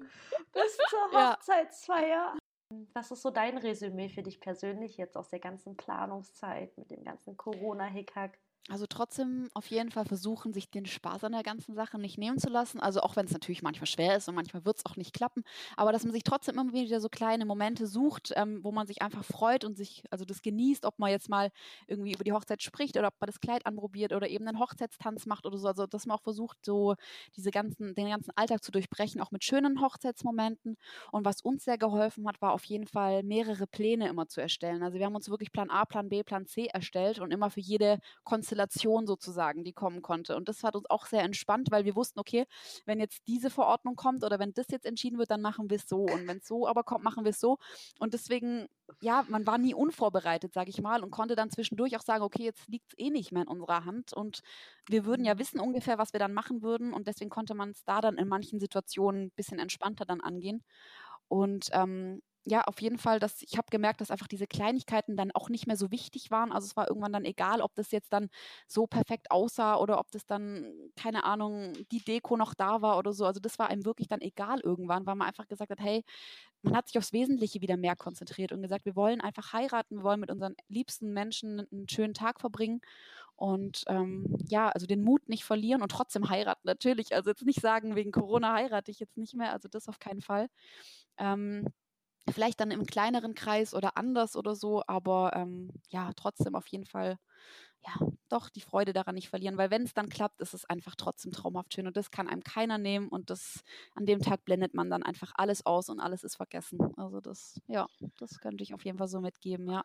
bis zur Ja. Hochzeitsfeier. Was ist so dein Resümee für dich persönlich jetzt aus der ganzen Planungszeit mit dem ganzen Corona-Hickhack? Also trotzdem auf jeden Fall versuchen, sich den Spaß an der ganzen Sache nicht nehmen zu lassen. Also auch wenn es natürlich manchmal schwer ist und manchmal wird es auch nicht klappen, aber dass man sich trotzdem immer wieder so kleine Momente sucht, ähm, wo man sich einfach freut und sich, also das genießt, ob man jetzt mal irgendwie über die Hochzeit spricht oder ob man das Kleid anprobiert oder eben einen Hochzeitstanz macht oder so. Also dass man auch versucht, so diese ganzen, den ganzen Alltag zu durchbrechen, auch mit schönen Hochzeitsmomenten. Und was uns sehr geholfen hat, war auf jeden Fall mehrere Pläne immer zu erstellen. Also wir haben uns wirklich Plan A, Plan B, Plan C erstellt und immer für jede Konstellation sozusagen, die kommen konnte. Und das hat uns auch sehr entspannt, weil wir wussten, okay, wenn jetzt diese Verordnung kommt oder wenn das jetzt entschieden wird, dann machen wir es so. Und wenn es so aber kommt, machen wir es so. Und deswegen, ja, man war nie unvorbereitet, sage ich mal, und konnte dann zwischendurch auch sagen, okay, jetzt liegt es eh nicht mehr in unserer Hand. Und wir würden ja Mhm. wissen ungefähr, was wir dann machen würden. Und deswegen konnte man es da dann in manchen Situationen ein bisschen entspannter dann angehen. Und ähm, ja, auf jeden Fall, dass ich habe gemerkt, dass einfach diese Kleinigkeiten dann auch nicht mehr so wichtig waren. Also es war irgendwann dann egal, ob das jetzt dann so perfekt aussah oder ob das dann, keine Ahnung, die Deko noch da war oder so. Also das war einem wirklich dann egal irgendwann, weil man einfach gesagt hat, hey, man hat sich aufs Wesentliche wieder mehr konzentriert und gesagt, wir wollen einfach heiraten, wir wollen mit unseren liebsten Menschen einen schönen Tag verbringen und ähm, ja, also den Mut nicht verlieren und trotzdem heiraten natürlich. Also jetzt nicht sagen, wegen Corona heirate ich jetzt nicht mehr, also das auf keinen Fall. Ähm, vielleicht dann im kleineren Kreis oder anders oder so, aber ähm, ja, trotzdem auf jeden Fall, ja, doch die Freude daran nicht verlieren, weil wenn es dann klappt, ist es einfach trotzdem traumhaft schön und das kann einem keiner nehmen und das an dem Tag blendet man dann einfach alles aus und alles ist vergessen. Also das, ja, das könnte ich auf jeden Fall so mitgeben, ja.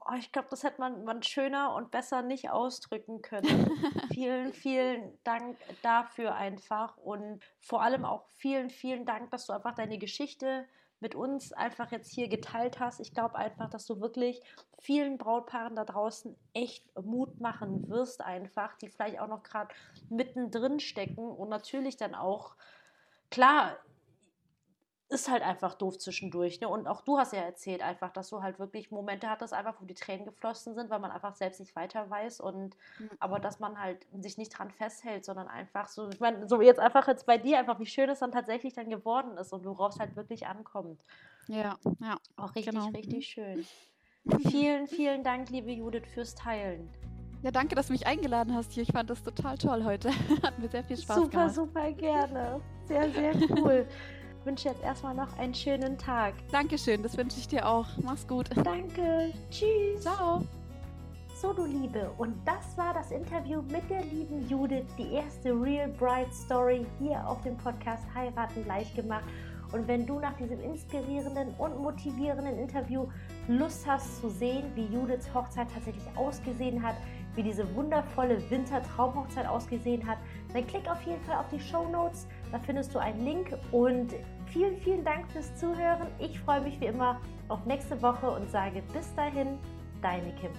Oh, ich glaube, das hätte man, man schöner und besser nicht ausdrücken können. vielen, vielen Dank dafür einfach und vor allem auch vielen, vielen Dank, dass du einfach deine Geschichte mit uns einfach jetzt hier geteilt hast. Ich glaube einfach, dass du wirklich vielen Brautpaaren da draußen echt Mut machen wirst, einfach, die vielleicht auch noch gerade mittendrin stecken und natürlich dann auch, klar, ist halt einfach doof zwischendurch. Ne? Und auch du hast ja erzählt einfach, dass du halt wirklich Momente hattest, einfach, wo die Tränen geflossen sind, weil man einfach selbst nicht weiter weiß. Und mhm. aber dass man halt sich nicht dran festhält, sondern einfach so, ich meine, so jetzt einfach jetzt bei dir einfach, wie schön es dann tatsächlich dann geworden ist und worauf es halt wirklich ankommt. Ja, ja. Auch richtig, genau. richtig schön. vielen, vielen Dank, liebe Judith, fürs Teilen. Ja, danke, dass du mich eingeladen hast hier. Ich fand das total toll heute. Hat mir sehr viel Spaß super, gemacht. Super, super gerne. Sehr, sehr cool wünsche jetzt erstmal noch einen schönen Tag. Dankeschön, das wünsche ich dir auch. Mach's gut. Danke. Tschüss. Ciao. So, du Liebe, und das war das Interview mit der lieben Judith, die erste Real Bride Story hier auf dem Podcast Heiraten leicht gemacht. Und wenn du nach diesem inspirierenden und motivierenden Interview Lust hast zu sehen, wie Judiths Hochzeit tatsächlich ausgesehen hat, wie diese wundervolle Wintertraumhochzeit ausgesehen hat, dann klick auf jeden Fall auf die Show Notes. Da findest du einen Link und vielen, vielen Dank fürs Zuhören. Ich freue mich wie immer auf nächste Woche und sage bis dahin, deine Kim.